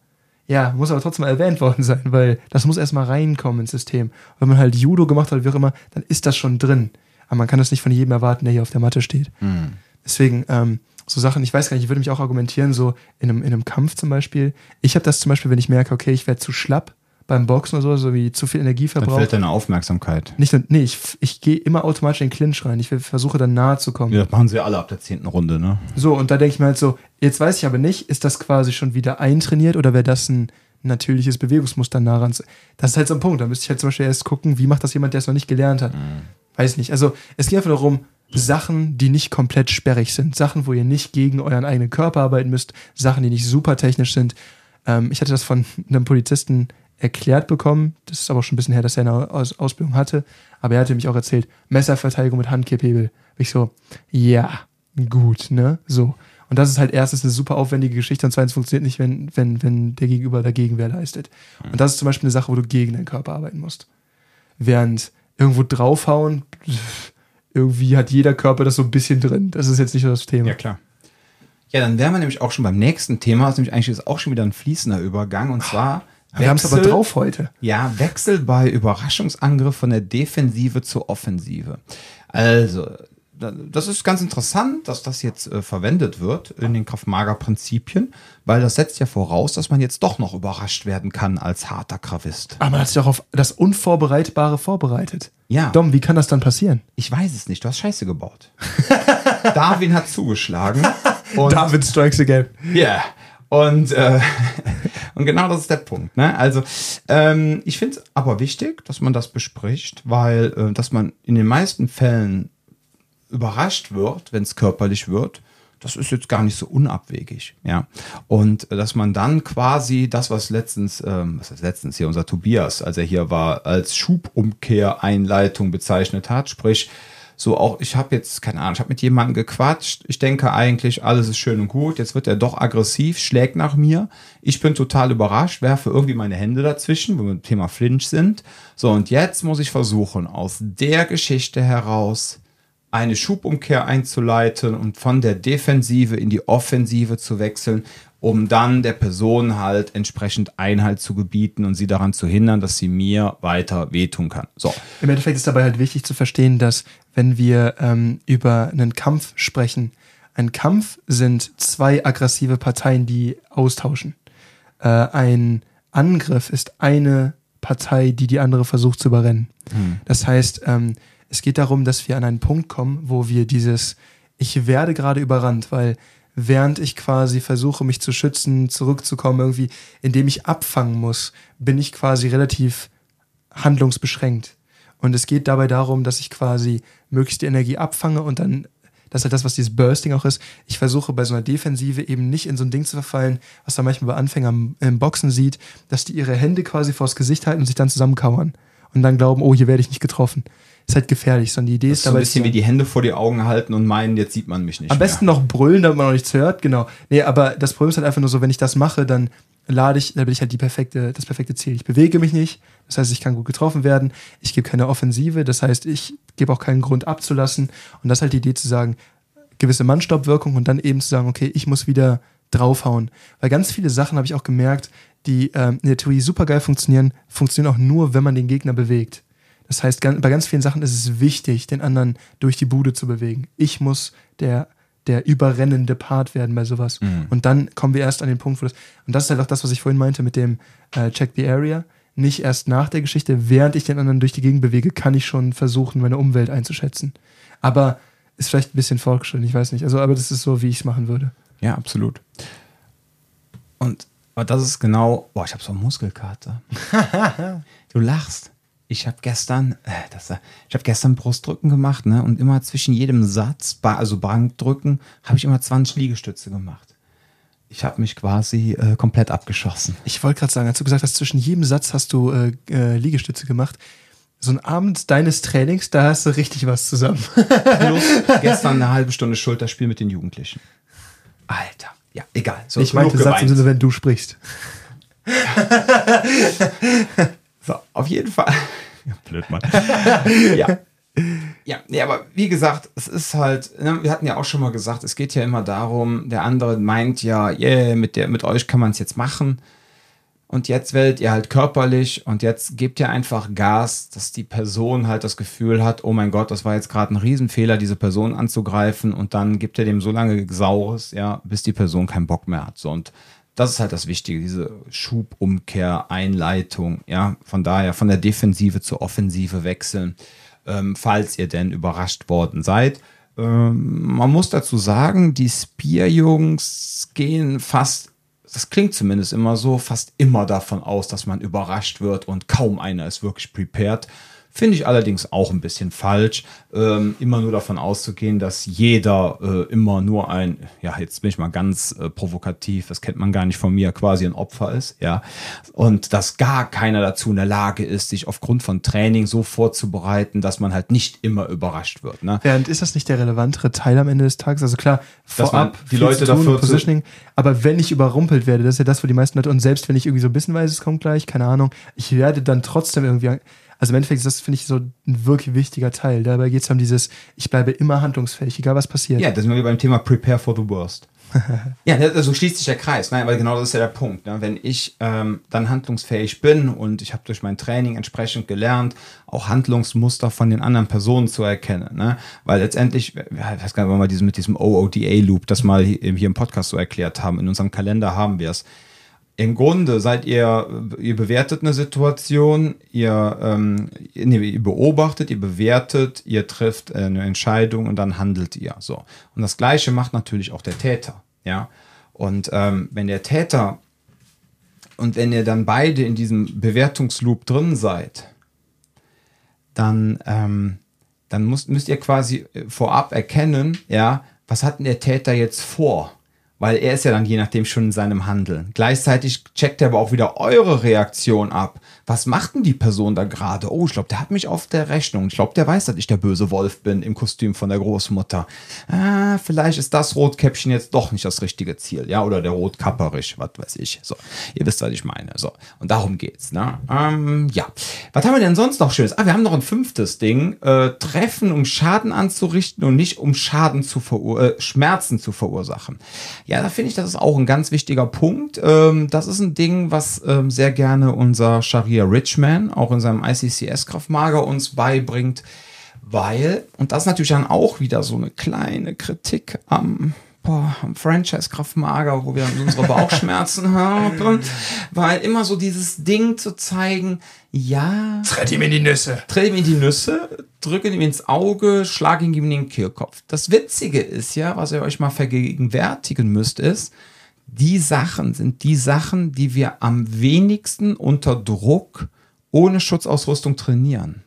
Ja, muss aber trotzdem mal erwähnt worden sein, weil das muss erstmal reinkommen ins System. Und wenn man halt Judo gemacht hat, wie auch immer, dann ist das schon drin. Aber man kann das nicht von jedem erwarten, der hier auf der Matte steht. Deswegen, ähm, so Sachen, ich weiß gar nicht, ich würde mich auch argumentieren, so in einem, in einem Kampf zum Beispiel. Ich habe das zum Beispiel, wenn ich merke, okay, ich werde zu schlapp beim Boxen oder so, so wie zu viel Dann Energieverbrauch. fällt deine Aufmerksamkeit. Nicht, nee, ich, ich gehe immer automatisch in den Clinch rein. Ich versuche dann nahe zu kommen. Ja, das machen sie alle ab der zehnten Runde, ne? So, und da denke ich mir halt so, jetzt weiß ich aber nicht, ist das quasi schon wieder eintrainiert oder wäre das ein natürliches Bewegungsmuster nah ran? Das ist halt so ein Punkt. Da müsste ich halt zum Beispiel erst gucken, wie macht das jemand, der es noch nicht gelernt hat. Weiß nicht. Also, es geht einfach darum, Sachen, die nicht komplett sperrig sind. Sachen, wo ihr nicht gegen euren eigenen Körper arbeiten müsst. Sachen, die nicht super technisch sind. Ähm, ich hatte das von einem Polizisten erklärt bekommen. Das ist aber schon ein bisschen her, dass er eine Aus Ausbildung hatte. Aber er hatte mich auch erzählt, Messerverteidigung mit Handkipphebel. Ich so, ja, gut, ne? So. Und das ist halt erstens eine super aufwendige Geschichte und zweitens funktioniert nicht, wenn, wenn, wenn der Gegenüber dagegen wer leistet. Und das ist zum Beispiel eine Sache, wo du gegen deinen Körper arbeiten musst. Während irgendwo draufhauen, pff, irgendwie hat jeder Körper das so ein bisschen drin. Das ist jetzt nicht so das Thema. Ja, klar. Ja, dann wären wir nämlich auch schon beim nächsten Thema. Das ist nämlich eigentlich auch schon wieder ein fließender Übergang. Und zwar. Wir haben es aber drauf heute. Ja, Wechsel bei Überraschungsangriff von der Defensive zur Offensive. Also, das ist ganz interessant, dass das jetzt äh, verwendet wird in den Kraft-Mager-Prinzipien, weil das setzt ja voraus, dass man jetzt doch noch überrascht werden kann als harter Kravist. Aber man hat sich doch auf das Unvorbereitbare vorbereitet. Ja. Dom, wie kann das dann passieren? Ich weiß es nicht, du hast Scheiße gebaut. Darwin hat zugeschlagen. David strikes again. Ja. Und, äh, und genau das ist der Punkt. Ne? Also, ähm, ich finde es aber wichtig, dass man das bespricht, weil äh, dass man in den meisten Fällen überrascht wird, wenn es körperlich wird, das ist jetzt gar nicht so unabwegig. Ja. Und äh, dass man dann quasi das, was letztens, ähm, was ist letztens hier, unser Tobias, als er hier war, als Schubumkehreinleitung bezeichnet hat, sprich, so auch, ich habe jetzt, keine Ahnung, ich habe mit jemandem gequatscht. Ich denke eigentlich, alles ist schön und gut. Jetzt wird er doch aggressiv, schlägt nach mir. Ich bin total überrascht, werfe irgendwie meine Hände dazwischen, wo wir beim Thema Flinch sind. So, und jetzt muss ich versuchen, aus der Geschichte heraus eine Schubumkehr einzuleiten und von der Defensive in die Offensive zu wechseln, um dann der Person halt entsprechend Einhalt zu gebieten und sie daran zu hindern, dass sie mir weiter wehtun kann. So. Im Endeffekt ist dabei halt wichtig zu verstehen, dass wenn wir ähm, über einen Kampf sprechen, ein Kampf sind zwei aggressive Parteien, die austauschen. Äh, ein Angriff ist eine Partei, die die andere versucht zu überrennen. Hm. Das heißt, ähm, es geht darum, dass wir an einen Punkt kommen, wo wir dieses, ich werde gerade überrannt, weil während ich quasi versuche, mich zu schützen, zurückzukommen, irgendwie, indem ich abfangen muss, bin ich quasi relativ handlungsbeschränkt. Und es geht dabei darum, dass ich quasi möglichst die Energie abfange und dann, das ist halt das, was dieses Bursting auch ist. Ich versuche bei so einer Defensive eben nicht in so ein Ding zu verfallen, was man manchmal bei Anfängern im Boxen sieht, dass die ihre Hände quasi vors Gesicht halten und sich dann zusammenkauern und dann glauben, oh, hier werde ich nicht getroffen ist halt gefährlich, sondern die Idee das ist, ist so ein bisschen wie die Hände vor die Augen halten und meinen, jetzt sieht man mich nicht. Am mehr. besten noch brüllen, damit man noch nichts hört, genau. Nee, aber das Problem ist halt einfach nur so, wenn ich das mache, dann lade ich, da bin ich halt die perfekte, das perfekte Ziel. Ich bewege mich nicht, das heißt, ich kann gut getroffen werden, ich gebe keine Offensive, das heißt, ich gebe auch keinen Grund abzulassen. Und das ist halt die Idee zu sagen, gewisse Mannstoppwirkung und dann eben zu sagen, okay, ich muss wieder draufhauen. Weil ganz viele Sachen habe ich auch gemerkt, die ähm, in der Theorie super geil funktionieren, funktionieren auch nur, wenn man den Gegner bewegt. Das heißt, bei ganz vielen Sachen ist es wichtig, den anderen durch die Bude zu bewegen. Ich muss der, der überrennende Part werden bei sowas. Mhm. Und dann kommen wir erst an den Punkt, wo das. Und das ist halt auch das, was ich vorhin meinte mit dem äh, Check the Area. Nicht erst nach der Geschichte, während ich den anderen durch die Gegend bewege, kann ich schon versuchen, meine Umwelt einzuschätzen. Aber ist vielleicht ein bisschen fortgeschritten, ich weiß nicht. Also, aber das ist so, wie ich es machen würde. Ja, absolut. Und aber das ist genau. Boah, ich habe so einen Muskelkater. du lachst ich habe gestern, äh, das, ich habe gestern Brustdrücken gemacht, ne? Und immer zwischen jedem Satz, also Bankdrücken, habe ich immer 20 Liegestütze gemacht. Ich habe mich quasi äh, komplett abgeschossen. Ich wollte gerade sagen, als du gesagt hast, zwischen jedem Satz hast du äh, äh, Liegestütze gemacht. So ein Abend deines Trainings, da hast du richtig was zusammen. Plus gestern eine halbe Stunde Schulterspiel mit den Jugendlichen. Alter. Ja, egal. So, ich meinte Satz im Sinne, wenn du sprichst. so, auf jeden Fall. Ja, blöd, Mann. ja. Ja, nee, aber wie gesagt, es ist halt, ne, wir hatten ja auch schon mal gesagt, es geht ja immer darum, der andere meint ja, yeah, mit, der, mit euch kann man es jetzt machen. Und jetzt werdet ihr halt körperlich und jetzt gebt ihr einfach Gas, dass die Person halt das Gefühl hat, oh mein Gott, das war jetzt gerade ein Riesenfehler, diese Person anzugreifen und dann gibt ihr dem so lange Saures, ja, bis die Person keinen Bock mehr hat. So, und das ist halt das Wichtige, diese Schubumkehr, Einleitung, ja, von daher von der Defensive zur Offensive wechseln, ähm, falls ihr denn überrascht worden seid. Ähm, man muss dazu sagen, die Spear-Jungs gehen fast, das klingt zumindest immer so, fast immer davon aus, dass man überrascht wird und kaum einer ist wirklich prepared. Finde ich allerdings auch ein bisschen falsch, ähm, immer nur davon auszugehen, dass jeder äh, immer nur ein, ja, jetzt bin ich mal ganz äh, provokativ, das kennt man gar nicht von mir, quasi ein Opfer ist, ja. Und dass gar keiner dazu in der Lage ist, sich aufgrund von Training so vorzubereiten, dass man halt nicht immer überrascht wird. Ne? Während ist das nicht der relevantere Teil am Ende des Tages? Also klar, vorab die Leute tun, dafür Positioning, aber wenn ich überrumpelt werde, das ist ja das, wo die meisten Leute, und selbst wenn ich irgendwie so ein bisschen weiß, es kommt gleich, keine Ahnung, ich werde dann trotzdem irgendwie also im Endeffekt ist das, finde ich, so ein wirklich wichtiger Teil. Dabei geht es um dieses, ich bleibe immer handlungsfähig, egal was passiert. Ja, das sind wir beim Thema Prepare for the Worst. ja, so also schließt sich der Kreis, ne? weil genau das ist ja der Punkt. Ne? Wenn ich ähm, dann handlungsfähig bin und ich habe durch mein Training entsprechend gelernt, auch Handlungsmuster von den anderen Personen zu erkennen. Ne? Weil letztendlich, ich weiß gar nicht, ob wir mal mit diesem OODA-Loop das mal hier im Podcast so erklärt haben, in unserem Kalender haben wir es im Grunde seid ihr, ihr bewertet eine Situation, ihr, ähm, nee, ihr beobachtet, ihr bewertet, ihr trifft eine Entscheidung und dann handelt ihr. So. Und das Gleiche macht natürlich auch der Täter. Ja. Und ähm, wenn der Täter und wenn ihr dann beide in diesem Bewertungsloop drin seid, dann, ähm, dann müsst, müsst ihr quasi vorab erkennen, ja, was hat denn der Täter jetzt vor? Weil er ist ja dann je nachdem schon in seinem Handeln. Gleichzeitig checkt er aber auch wieder eure Reaktion ab. was macht denn die Person da gerade? Oh, ich glaube, der hat mich auf der Rechnung. Ich glaube, der weiß, dass ich der böse Wolf bin im Kostüm von der Großmutter. Ah, vielleicht ist das Rotkäppchen jetzt doch nicht das richtige Ziel. Ja, oder der Rotkapperich, was weiß ich. So, ihr wisst, was ich meine. So, und darum geht's. Ne? Ähm, ja, was haben wir denn sonst noch Schönes? Ah, wir haben noch ein fünftes Ding. Äh, Treffen, um Schaden anzurichten und nicht um Schaden zu verur äh, Schmerzen zu verursachen. Ja, da finde ich, das ist auch ein ganz wichtiger Punkt. Ähm, das ist ein Ding, was ähm, sehr gerne unser Sharia Richman auch in seinem ICCS Kraftmager uns beibringt, weil, und das ist natürlich dann auch wieder so eine kleine Kritik am boah, am Franchise Kraftmager, wo wir unsere Bauchschmerzen haben, weil immer so dieses Ding zu zeigen, ja. Tritt ihm in die Nüsse. Tritt ihm in die Nüsse, drücke ihm ins Auge, schlage ihm in den Kehlkopf. Das Witzige ist ja, was ihr euch mal vergegenwärtigen müsst, ist, die Sachen sind die Sachen, die wir am wenigsten unter Druck ohne Schutzausrüstung trainieren.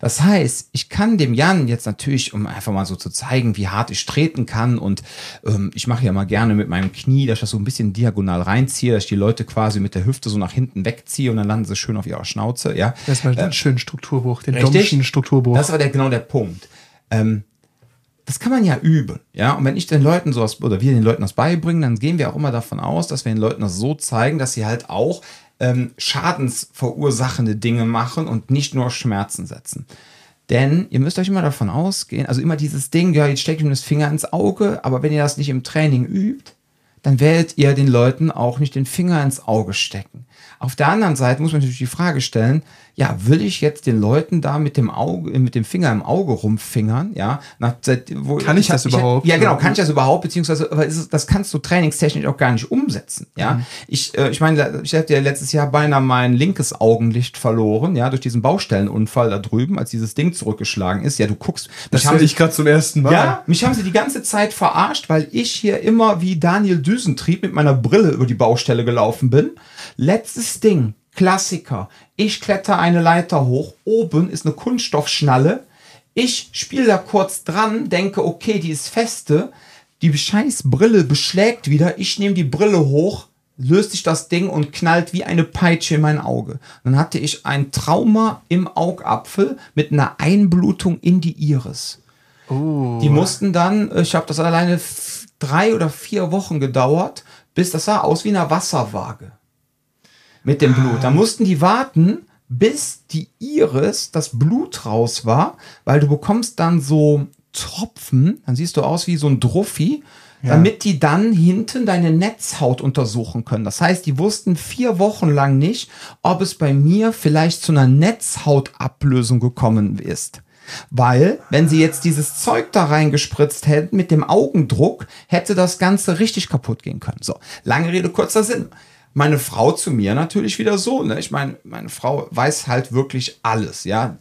Das heißt, ich kann dem Jan jetzt natürlich, um einfach mal so zu zeigen, wie hart ich treten kann und ähm, ich mache ja mal gerne mit meinem Knie, dass ich das so ein bisschen diagonal reinziehe, dass ich die Leute quasi mit der Hüfte so nach hinten wegziehe und dann landen sie schön auf ihrer Schnauze, ja. Das war einen äh, schönen Strukturbruch, den richtig? Strukturbruch. Das war der, genau der Punkt. Ähm, das kann man ja üben, ja. Und wenn ich den Leuten sowas oder wir den Leuten das beibringen, dann gehen wir auch immer davon aus, dass wir den Leuten das so zeigen, dass sie halt auch ähm, schadensverursachende Dinge machen und nicht nur Schmerzen setzen. Denn ihr müsst euch immer davon ausgehen, also immer dieses Ding, ja, jetzt steckt ihm das Finger ins Auge, aber wenn ihr das nicht im Training übt, dann werdet ihr den Leuten auch nicht den Finger ins Auge stecken. Auf der anderen Seite muss man natürlich die Frage stellen, ja, will ich jetzt den Leuten da mit dem Auge, mit dem Finger im Auge rumfingern, ja? Nach, seit, wo, kann ich, ich das ich, überhaupt? Ja, genau, kann ich das überhaupt, beziehungsweise, aber es, das kannst du trainingstechnisch auch gar nicht umsetzen, ja? Mhm. Ich, äh, ich meine, ich hatte ja letztes Jahr beinahe mein linkes Augenlicht verloren, ja, durch diesen Baustellenunfall da drüben, als dieses Ding zurückgeschlagen ist. Ja, du guckst. Das haben ich gerade zum ersten Mal. Ja, mich haben sie die ganze Zeit verarscht, weil ich hier immer wie Daniel Düsentrieb mit meiner Brille über die Baustelle gelaufen bin. Letztes Ding, Klassiker. Ich kletter eine Leiter hoch, oben ist eine Kunststoffschnalle. Ich spiele da kurz dran, denke, okay, die ist feste. Die scheiß Brille beschlägt wieder. Ich nehme die Brille hoch, löst sich das Ding und knallt wie eine Peitsche in mein Auge. Dann hatte ich ein Trauma im Augapfel mit einer Einblutung in die Iris. Oh. Die mussten dann, ich habe das alleine drei oder vier Wochen gedauert, bis das sah aus wie eine Wasserwaage mit dem Blut. Da mussten die warten, bis die Iris, das Blut raus war, weil du bekommst dann so Tropfen, dann siehst du aus wie so ein Druffi, ja. damit die dann hinten deine Netzhaut untersuchen können. Das heißt, die wussten vier Wochen lang nicht, ob es bei mir vielleicht zu einer Netzhautablösung gekommen ist. Weil, wenn sie jetzt dieses Zeug da reingespritzt hätten mit dem Augendruck, hätte das Ganze richtig kaputt gehen können. So, lange Rede, kurzer Sinn meine Frau zu mir natürlich wieder so. Ne? Ich meine, meine Frau weiß halt wirklich alles, ja.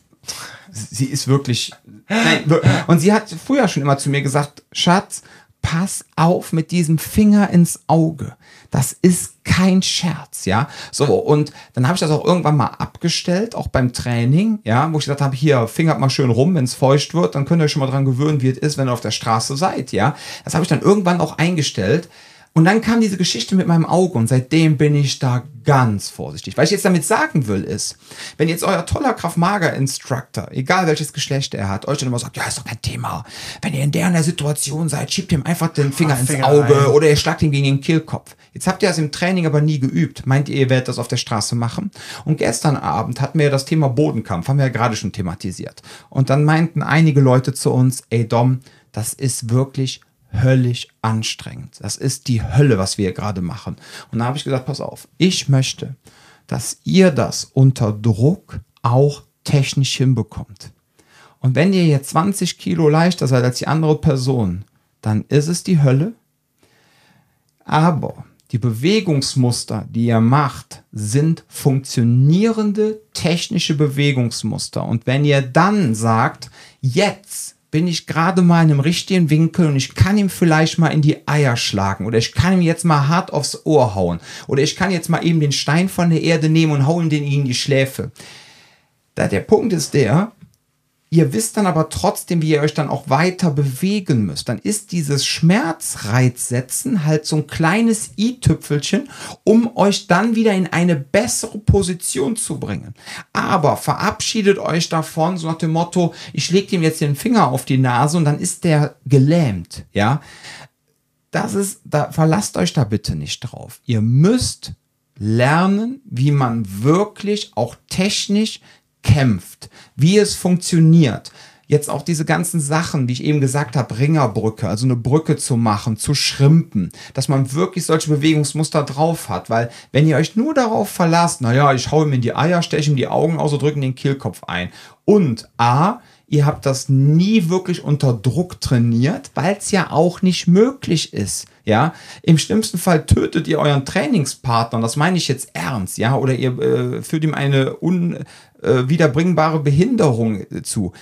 Sie ist wirklich. Nein, und sie hat früher schon immer zu mir gesagt, Schatz, pass auf mit diesem Finger ins Auge. Das ist kein Scherz, ja. So, und dann habe ich das auch irgendwann mal abgestellt, auch beim Training, ja, wo ich gesagt habe, hier, fingert mal schön rum, wenn es feucht wird, dann könnt ihr euch schon mal dran gewöhnen, wie es ist, wenn ihr auf der Straße seid, ja. Das habe ich dann irgendwann auch eingestellt, und dann kam diese Geschichte mit meinem Auge und seitdem bin ich da ganz vorsichtig. Was ich jetzt damit sagen will, ist, wenn jetzt euer toller Kraft-Mager-Instructor, egal welches Geschlecht er hat, euch dann immer sagt, ja, ist doch kein Thema. Wenn ihr in der, in der Situation seid, schiebt ihm einfach den Finger Ach, ins Finger Auge rein. oder ihr schlagt ihn gegen den Kehlkopf. Jetzt habt ihr das im Training aber nie geübt. Meint ihr, ihr werdet das auf der Straße machen? Und gestern Abend hatten wir das Thema Bodenkampf, haben wir ja gerade schon thematisiert. Und dann meinten einige Leute zu uns, ey Dom, das ist wirklich höllisch anstrengend. Das ist die Hölle, was wir gerade machen. Und da habe ich gesagt, pass auf, ich möchte, dass ihr das unter Druck auch technisch hinbekommt. Und wenn ihr jetzt 20 Kilo leichter seid als die andere Person, dann ist es die Hölle. Aber die Bewegungsmuster, die ihr macht, sind funktionierende technische Bewegungsmuster. Und wenn ihr dann sagt, jetzt bin ich gerade mal in einem richtigen Winkel und ich kann ihm vielleicht mal in die Eier schlagen oder ich kann ihm jetzt mal hart aufs Ohr hauen oder ich kann jetzt mal eben den Stein von der Erde nehmen und hauen den in die Schläfe. Da der Punkt ist der, Ihr wisst dann aber trotzdem, wie ihr euch dann auch weiter bewegen müsst. Dann ist dieses Schmerzreizsetzen halt so ein kleines i-Tüpfelchen, um euch dann wieder in eine bessere Position zu bringen. Aber verabschiedet euch davon, so nach dem Motto, ich lege ihm jetzt den Finger auf die Nase und dann ist der gelähmt, ja. Das ist, da verlasst euch da bitte nicht drauf. Ihr müsst lernen, wie man wirklich auch technisch kämpft, wie es funktioniert. Jetzt auch diese ganzen Sachen, wie ich eben gesagt habe, Ringerbrücke, also eine Brücke zu machen, zu schrimpen, dass man wirklich solche Bewegungsmuster drauf hat, weil wenn ihr euch nur darauf verlasst, naja, ich hau ihm in die Eier, steche ihm die Augen aus und drücke den Kehlkopf ein und A, ihr habt das nie wirklich unter Druck trainiert, weil es ja auch nicht möglich ist. Ja, im schlimmsten Fall tötet ihr euren Trainingspartner, das meine ich jetzt ernst, ja, oder ihr äh, führt ihm eine unwiederbringbare äh, Behinderung äh, zu.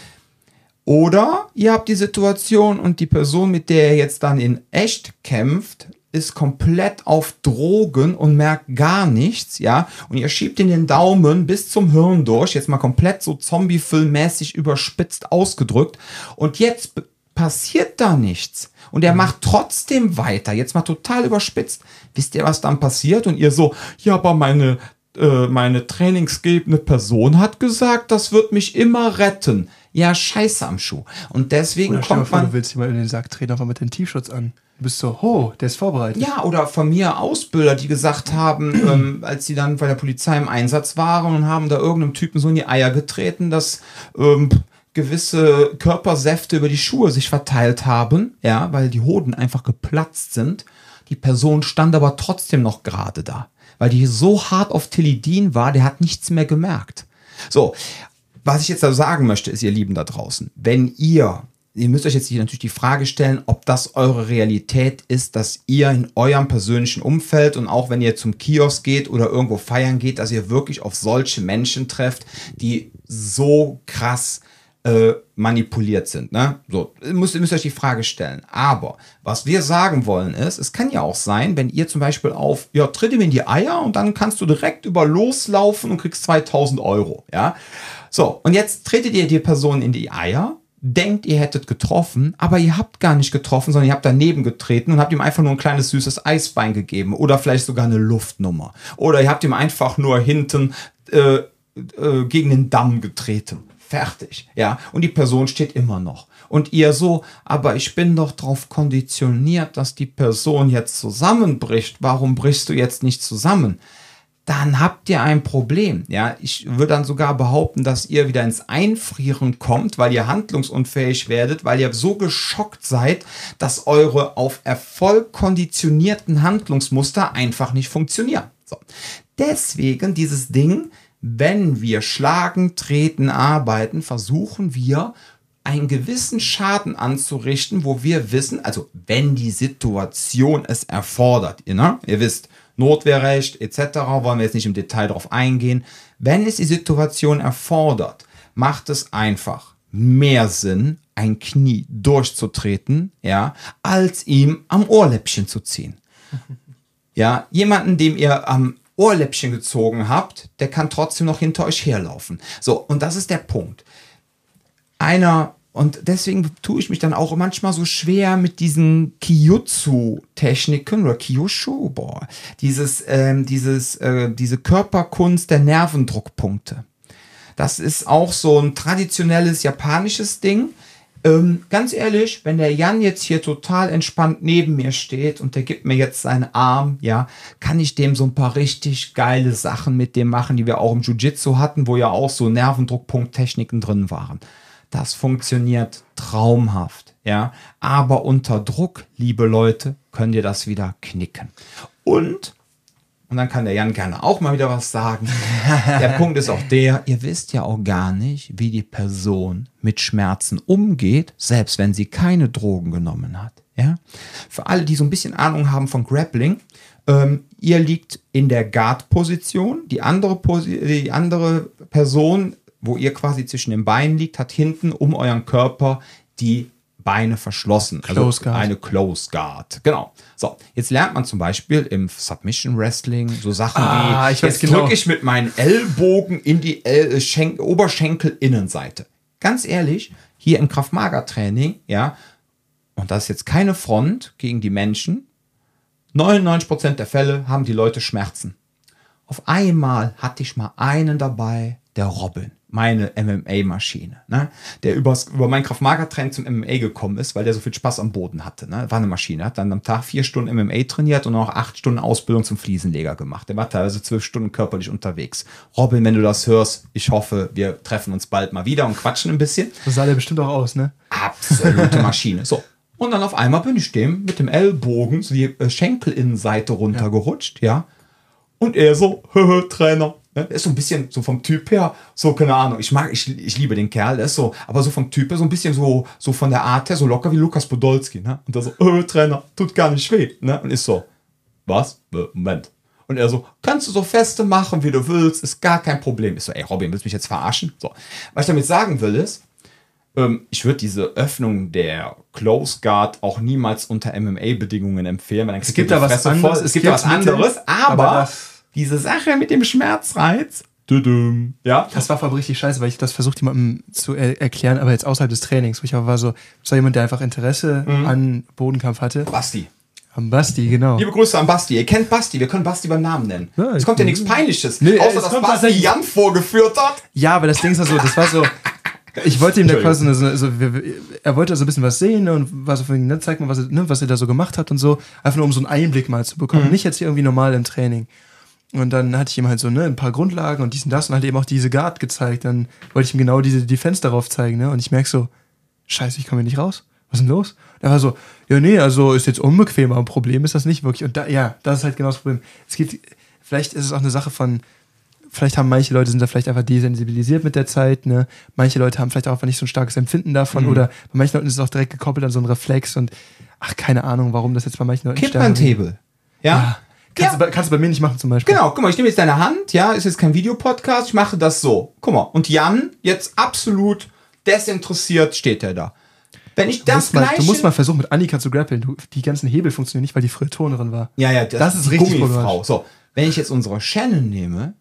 Oder ihr habt die Situation und die Person, mit der ihr jetzt dann in echt kämpft, ist komplett auf Drogen und merkt gar nichts, ja, und ihr schiebt in den Daumen bis zum Hirn durch, jetzt mal komplett so Zombie-Filmmäßig überspitzt ausgedrückt, und jetzt passiert da nichts. Und er macht trotzdem weiter, jetzt mal total überspitzt. Wisst ihr, was dann passiert? Und ihr so, ja, aber meine, äh, meine trainingsgebende Person hat gesagt, das wird mich immer retten. Ja, scheiße am Schuh. Und deswegen Oder kommt vor, man. du willst jemanden in den Sack treten, aber mit dem T-Shirts an. Du bist so, ho, der ist vorbereitet. Ja, oder von mir Ausbilder, die gesagt haben, ähm, als sie dann bei der Polizei im Einsatz waren und haben da irgendeinem Typen so in die Eier getreten, dass ähm, gewisse Körpersäfte über die Schuhe sich verteilt haben, ja, weil die Hoden einfach geplatzt sind. Die Person stand aber trotzdem noch gerade da, weil die so hart auf Tilidin war, der hat nichts mehr gemerkt. So, was ich jetzt da sagen möchte, ist, ihr Lieben da draußen, wenn ihr ihr müsst euch jetzt natürlich die Frage stellen, ob das eure Realität ist, dass ihr in eurem persönlichen Umfeld und auch wenn ihr zum Kiosk geht oder irgendwo feiern geht, dass ihr wirklich auf solche Menschen trefft, die so krass äh, manipuliert sind. Ne? So, ihr müsst, ihr müsst euch die Frage stellen. Aber was wir sagen wollen ist, es kann ja auch sein, wenn ihr zum Beispiel auf, ja, tritt ihm in die Eier und dann kannst du direkt über loslaufen und kriegst 2000 Euro. Ja, so, und jetzt tretet ihr die Person in die Eier denkt, ihr hättet getroffen, aber ihr habt gar nicht getroffen, sondern ihr habt daneben getreten und habt ihm einfach nur ein kleines süßes Eisbein gegeben oder vielleicht sogar eine Luftnummer. Oder ihr habt ihm einfach nur hinten äh, äh, gegen den Damm getreten. Fertig. Ja. Und die Person steht immer noch. Und ihr so, aber ich bin doch darauf konditioniert, dass die Person jetzt zusammenbricht. Warum brichst du jetzt nicht zusammen? dann habt ihr ein Problem. Ja, ich würde dann sogar behaupten, dass ihr wieder ins Einfrieren kommt, weil ihr handlungsunfähig werdet, weil ihr so geschockt seid, dass eure auf Erfolg konditionierten Handlungsmuster einfach nicht funktionieren. So. Deswegen dieses Ding, wenn wir schlagen, treten, arbeiten, versuchen wir einen gewissen Schaden anzurichten, wo wir wissen, also wenn die Situation es erfordert, ihr, ne? ihr wisst, Notwehrrecht etc., wollen wir jetzt nicht im Detail darauf eingehen. Wenn es die Situation erfordert, macht es einfach mehr Sinn, ein Knie durchzutreten, ja, als ihm am Ohrläppchen zu ziehen. Ja, jemanden, dem ihr am Ohrläppchen gezogen habt, der kann trotzdem noch hinter euch herlaufen. So, und das ist der Punkt. Einer und deswegen tue ich mich dann auch manchmal so schwer mit diesen Kyutsu-Techniken oder Kyushu, boah, dieses, ähm, dieses, äh, diese Körperkunst der Nervendruckpunkte. Das ist auch so ein traditionelles japanisches Ding. Ähm, ganz ehrlich, wenn der Jan jetzt hier total entspannt neben mir steht und der gibt mir jetzt seinen Arm, ja, kann ich dem so ein paar richtig geile Sachen mit dem machen, die wir auch im Jiu-Jitsu hatten, wo ja auch so Nervendruckpunkt-Techniken drin waren. Das funktioniert traumhaft, ja. Aber unter Druck, liebe Leute, könnt ihr das wieder knicken. Und, und dann kann der Jan gerne auch mal wieder was sagen. Der Punkt ist auch der, ihr wisst ja auch gar nicht, wie die Person mit Schmerzen umgeht, selbst wenn sie keine Drogen genommen hat. Ja? Für alle, die so ein bisschen Ahnung haben von Grappling, ähm, ihr liegt in der Guard-Position, die andere, Posi die andere Person wo ihr quasi zwischen den Beinen liegt, hat hinten um euren Körper die Beine verschlossen. Close also Guard. eine Close Guard. Genau. So, jetzt lernt man zum Beispiel im Submission Wrestling so Sachen Ah, wie, ich jetzt genau. drücke ich mit meinen Ellbogen in die El Schenk Oberschenkelinnenseite. ganz ehrlich, hier im Kraft-Mager-Training, ja, und das ist jetzt keine Front gegen die Menschen, 99% der Fälle haben die Leute Schmerzen. Auf einmal hatte ich mal einen dabei, der Robin, meine MMA-Maschine, ne? der übers, über mein Kraft-Mager-Training zum MMA gekommen ist, weil der so viel Spaß am Boden hatte. Ne? War eine Maschine, hat dann am Tag vier Stunden MMA trainiert und noch acht Stunden Ausbildung zum Fliesenleger gemacht. Der war teilweise zwölf Stunden körperlich unterwegs. Robin, wenn du das hörst, ich hoffe, wir treffen uns bald mal wieder und quatschen ein bisschen. So sah der bestimmt auch aus, ne? Absolute Maschine. So. Und dann auf einmal bin ich dem mit dem Ellbogen so die äh, Schenkelinnenseite runtergerutscht, ja. Und er so, Trainer. Ne? Der ist so ein bisschen so vom Typ her, so, keine Ahnung, ich mag, ich, ich liebe den Kerl, der ist so, aber so vom Typ her, so ein bisschen so, so von der Art her, so locker wie Lukas Podolski, ne? Und da so, höhö, Trainer, tut gar nicht weh, ne? Und ist so, was? Moment. Und er so, kannst du so feste machen, wie du willst, ist gar kein Problem. Ich so, ey, Robin, willst du mich jetzt verarschen? So. Was ich damit sagen will, ist, ähm, ich würde diese Öffnung der Close Guard auch niemals unter MMA-Bedingungen empfehlen. Weil dann Es gibt da was anderes. Es gibt da was anderes, aber, aber diese Sache mit dem Schmerzreiz, ja, Das war voll richtig scheiße, weil ich das versucht jemandem zu er erklären, aber jetzt außerhalb des Trainings, wo ich aber war so, das war jemand, der einfach Interesse an Bodenkampf hatte. Basti. Am Basti, genau. Liebe Grüße an Basti. Ihr kennt Basti, wir können Basti beim Namen nennen. Ja, es kommt ja nichts Peinliches, Nee, außer dass Basti Jan vorgeführt hat. Ja, aber das Ding ist ja so, das war so, ich wollte ihm da quasi so, so, er wollte so ein bisschen was sehen und war so von, ne, zeig mal, was er, ne, was er da so gemacht hat und so, einfach nur um so einen Einblick mal zu bekommen, nicht jetzt hier irgendwie normal im Training. Und dann hatte ich ihm halt so, ne, ein paar Grundlagen und dies und das und halt eben auch diese Guard gezeigt. Dann wollte ich ihm genau diese Defense darauf zeigen, ne? Und ich merk so, scheiße, ich komme hier nicht raus. Was ist denn los? Er war so, ja, nee, also ist jetzt unbequem, aber ein Problem ist das nicht wirklich. Und da, ja, das ist halt genau das Problem. Es geht, vielleicht ist es auch eine Sache von, vielleicht haben manche Leute sind da vielleicht einfach desensibilisiert mit der Zeit, ne? Manche Leute haben vielleicht auch einfach nicht so ein starkes Empfinden davon Mhm. oder bei manchen Leuten ist es auch direkt gekoppelt an so einen Reflex und ach, keine Ahnung, warum das jetzt bei manchen Leuten stärker- Kippantable. Ja. Ja. Kannst, Ja. Du bei, kannst du bei mir nicht machen zum Beispiel. Genau, guck mal, ich nehme jetzt deine Hand, ja, ist jetzt kein Videopodcast, ich mache das so. Guck mal, und Jan, jetzt absolut desinteressiert steht er da. Wenn ich Du das musst, mal, gleiche... du musst mal versuchen, mit Annika zu grappeln. Du, die ganzen Hebel funktionieren nicht, weil die früher Turnerin war. ja, ja, das, das ist richtig problematisch. So, wenn ich jetzt unsere Shannon nehme,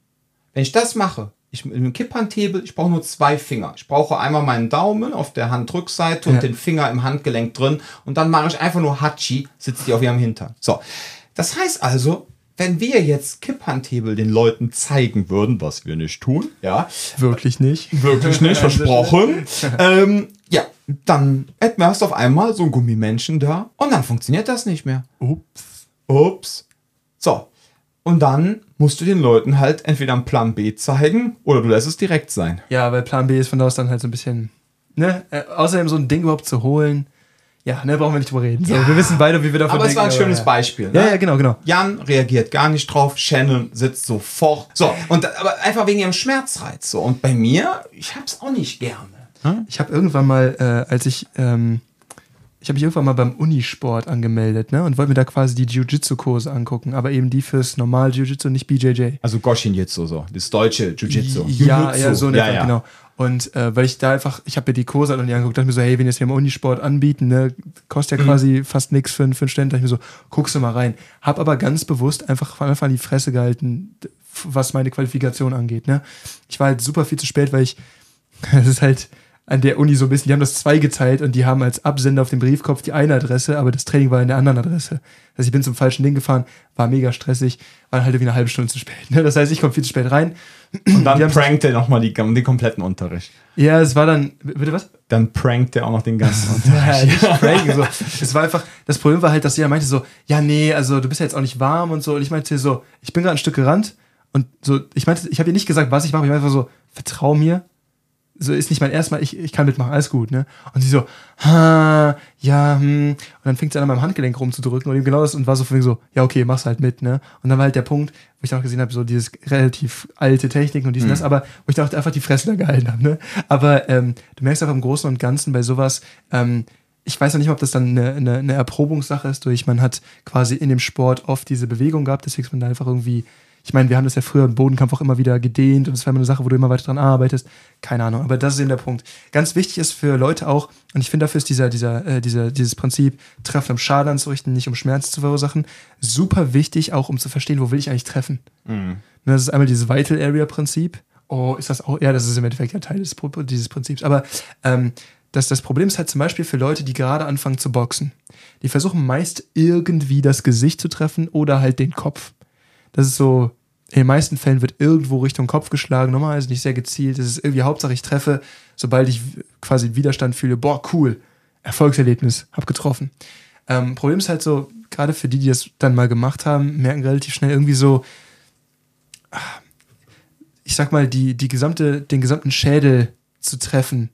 wenn ich das mache, ich mit dem Kipphandhebel, ich brauche nur zwei Finger. Ich brauche einmal meinen Daumen auf der Handrückseite und Ja. den Finger im Handgelenk drin und dann mache ich einfach nur Hachi, sitzt die auf ihrem Hintern. So, das heißt also, wenn wir jetzt Kipphandhebel den Leuten zeigen würden, was wir nicht tun, ja, Wirklich nicht. Wirklich nicht, versprochen. ähm, ja, dann hätten wir erst auf einmal so einen Gummimenschen da und dann funktioniert das nicht mehr. Ups. Ups. So. Und dann musst du den Leuten halt entweder einen Plan B zeigen oder du lässt es direkt sein. Ja, weil Plan B ist von da aus dann halt so ein bisschen, ne? Äh, außerdem so ein Ding überhaupt zu holen. Ja, ne, brauchen wir nicht drüber reden. So, Ja. wir wissen beide, wie wir davon Aber es denken. war ein schönes ja. Beispiel. Ja, ne? ja, genau, genau. Jan reagiert gar nicht drauf, Shannon sitzt sofort. So, und aber einfach wegen ihrem Schmerzreiz. So. Und bei mir, ich hab's auch nicht gerne. Ich habe irgendwann mal, äh, als ich, ähm, ich habe mich irgendwann mal beim Unisport angemeldet, ne? Und wollte mir da quasi die Jiu-Jitsu-Kurse angucken, aber eben die fürs normal Jiu-Jitsu, nicht BJJ. Also Goshin Jitsu so, das deutsche Jiu-Jitsu. Ja, Jiu-Jitsu. ja, so ja, ja. genau. Und äh, weil ich da einfach, ich habe mir die Kurse halt noch nie angeguckt, dachte mir so, hey, wenn jetzt hier im Unisport anbieten, ne, kostet ja Mhm. quasi fast nix für, einen- für einen Ständ, dachte ich mir so, guckst du mal rein. Hab aber ganz bewusst einfach von Anfang an die Fresse gehalten, was meine Qualifikation angeht, ne. Ich war halt super viel zu spät, weil ich, das ist halt an der Uni so ein bisschen, die haben das zweigeteilt und die haben als Absender auf dem Briefkopf die eine Adresse, aber das Training war in der anderen Adresse. Also ich bin zum falschen Ding gefahren, war mega stressig, war halt irgendwie eine halbe Stunde zu spät. Ne? Das heißt, ich komme viel zu spät rein. Und dann prankt er nochmal die, den kompletten Unterricht. Ja, es war dann, bitte was? Dann prankt er auch noch den ganzen Unterricht. Ja, pranken, so. Es war einfach, das Problem war halt, dass jeder meinte so, ja, nee, also du bist ja jetzt auch nicht warm und so. Und ich meinte so, ich bin gerade ein Stück gerannt und so, ich meinte, ich habe ihr nicht gesagt, was ich mache, ich meinte einfach so, vertrau mir. So ist nicht mein erstes Mal, ich, ich kann mitmachen, alles gut, ne? Und sie so, ha, ja, hm. Und dann fängt sie an, an meinem Handgelenk rumzudrücken und eben genau das und war so von so, ja, okay, mach's halt mit, ne? Und dann war halt der Punkt, wo ich dann auch gesehen habe, so dieses relativ alte Techniken und dies und das, aber wo ich dann auch einfach die Fresse da gehalten habe, ne? Aber ähm, du merkst einfach im Großen und Ganzen bei sowas, ähm, ich weiß noch nicht mal, ob das dann eine, eine, eine Erprobungssache ist, durch man hat quasi in dem Sport oft diese Bewegung gehabt, deswegen ist man da einfach irgendwie, ich meine, wir haben das ja früher im Bodenkampf auch immer wieder gedehnt und das war immer eine Sache, wo du immer weiter dran arbeitest. Keine Ahnung, aber das ist eben der Punkt. Ganz wichtig ist für Leute auch, und ich finde dafür ist dieser, dieser, äh, dieser, dieses Prinzip, Treffen um Schaden anzurichten, nicht um Schmerz zu verursachen, super wichtig, auch um zu verstehen, wo will ich eigentlich treffen. Ne, Das ist einmal dieses Vital Area Prinzip Oh, ist das auch? Ja, das ist im Endeffekt ja Teil des, dieses Prinzips. Aber ähm, das, das Problem ist halt zum Beispiel für Leute, die gerade anfangen zu boxen. Die versuchen meist irgendwie das Gesicht zu treffen oder halt den Kopf. Das ist so, in den meisten Fällen wird irgendwo Richtung Kopf geschlagen, normalerweise nicht sehr gezielt. Das ist irgendwie Hauptsache, ich treffe, sobald ich quasi Widerstand fühle, boah, cool, Erfolgserlebnis, hab getroffen. Ähm, Problem ist halt so, gerade für die, die das dann mal gemacht haben, merken relativ schnell irgendwie so, ich sag mal, die, die gesamte, den gesamten Schädel zu treffen,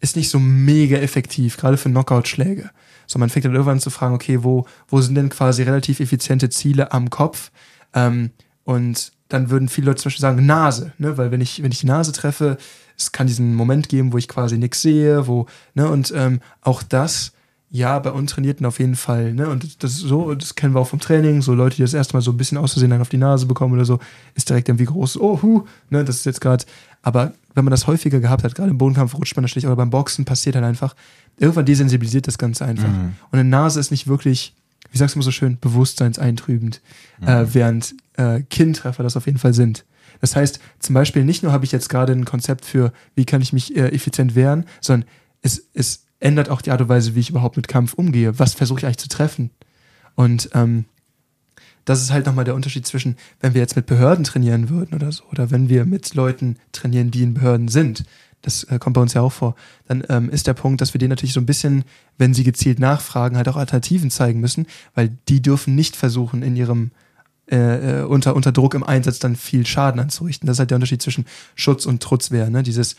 ist nicht so mega effektiv, gerade für Knockout-Schläge. So, man fängt dann irgendwann zu fragen, okay, wo, wo sind denn quasi relativ effiziente Ziele am Kopf? Ähm, und dann würden viele Leute zum Beispiel sagen, Nase, ne? Weil wenn ich, wenn ich die Nase treffe, es kann diesen Moment geben, wo ich quasi nichts sehe, wo, ne, und ähm, auch das ja, bei Untrainierten auf jeden Fall. Ne? Und das ist so, das kennen wir auch vom Training. So Leute, die das erste Mal so ein bisschen auszusehen dann auf die Nase bekommen oder so, ist direkt irgendwie groß, oh, hu, ne? Das ist jetzt gerade. Aber wenn man das häufiger gehabt hat, gerade im Bodenkampf rutscht man da schlecht oder beim Boxen passiert halt einfach, irgendwann desensibilisiert das Ganze einfach. Mhm. Und eine Nase ist nicht wirklich, wie sagst du mal so schön, bewusstseinseintrübend, mhm. äh, während äh, Kinntreffer das auf jeden Fall sind. Das heißt, zum Beispiel nicht nur habe ich jetzt gerade ein Konzept für, wie kann ich mich äh, effizient wehren, sondern es, es ändert auch die Art und Weise, wie ich überhaupt mit Kampf umgehe. Was versuche ich eigentlich zu treffen? Und ähm, das ist halt nochmal der Unterschied zwischen, wenn wir jetzt mit Behörden trainieren würden oder so, oder wenn wir mit Leuten trainieren, die in Behörden sind. Das äh, kommt bei uns ja auch vor. Dann ähm, ist der Punkt, dass wir denen natürlich so ein bisschen, wenn sie gezielt nachfragen, halt auch Alternativen zeigen müssen, weil die dürfen nicht versuchen, in ihrem äh, äh unter, unter Druck im Einsatz dann viel Schaden anzurichten. Das ist halt der Unterschied zwischen Schutz und Trutzwehr. Ne? Dieses,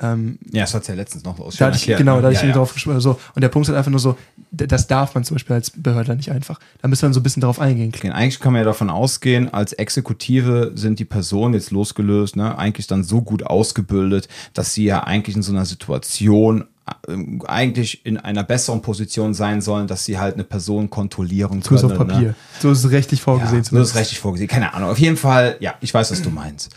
ähm, ja, das hat ja letztens noch aus. Da ich, genau, da ja, ich ja. drauf gesprochen. So. Und der Punkt ist halt einfach nur so, das darf man zum Beispiel als Behörde nicht einfach. Da müssen wir so ein bisschen darauf eingehen. Okay, eigentlich kann man ja davon ausgehen, als Exekutive sind die Personen jetzt losgelöst, ne, eigentlich dann so gut ausgebildet, dass sie ja eigentlich in so einer Situation äh, eigentlich in einer besseren Position sein sollen, dass sie halt eine Person kontrollieren können. So ist auf Papier. Ne? So ist es rechtlich vorgesehen. Ja, so ist es rechtlich vorgesehen. Keine Ahnung. Auf jeden Fall, ja, ich weiß, was du meinst.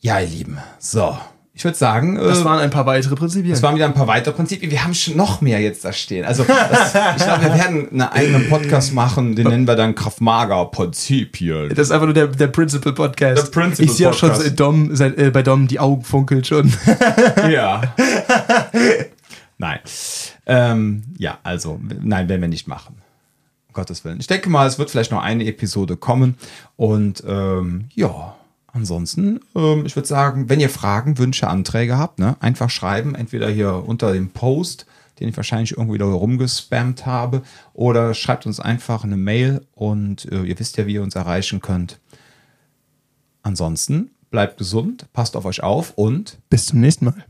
Ja, ihr Lieben. So ich würde sagen. Das äh, waren ein paar weitere Prinzipien. Das waren wieder ein paar weitere Prinzipien. Wir haben schon noch mehr jetzt da stehen. Also, das, ich glaube, wir werden einen eigenen Podcast machen, den nennen wir dann Kraftmager Prinzipien. Das ist einfach nur der, der Principal Podcast. Der Principal ich sehe auch schon seit Dom, seit, äh, bei Dom die Augen funkeln schon. ja. nein. Ähm, ja, also, nein, werden wir nicht machen. Um Gottes Willen. Ich denke mal, es wird vielleicht noch eine Episode kommen. Und ähm, ja. Ansonsten, ähm, ich würde sagen, wenn ihr Fragen, Wünsche, Anträge habt, ne, einfach schreiben, entweder hier unter dem Post, den ich wahrscheinlich irgendwie da rumgespammt habe, oder schreibt uns einfach eine Mail und äh, ihr wisst ja, wie ihr uns erreichen könnt. Ansonsten bleibt gesund, passt auf euch auf und bis zum nächsten Mal.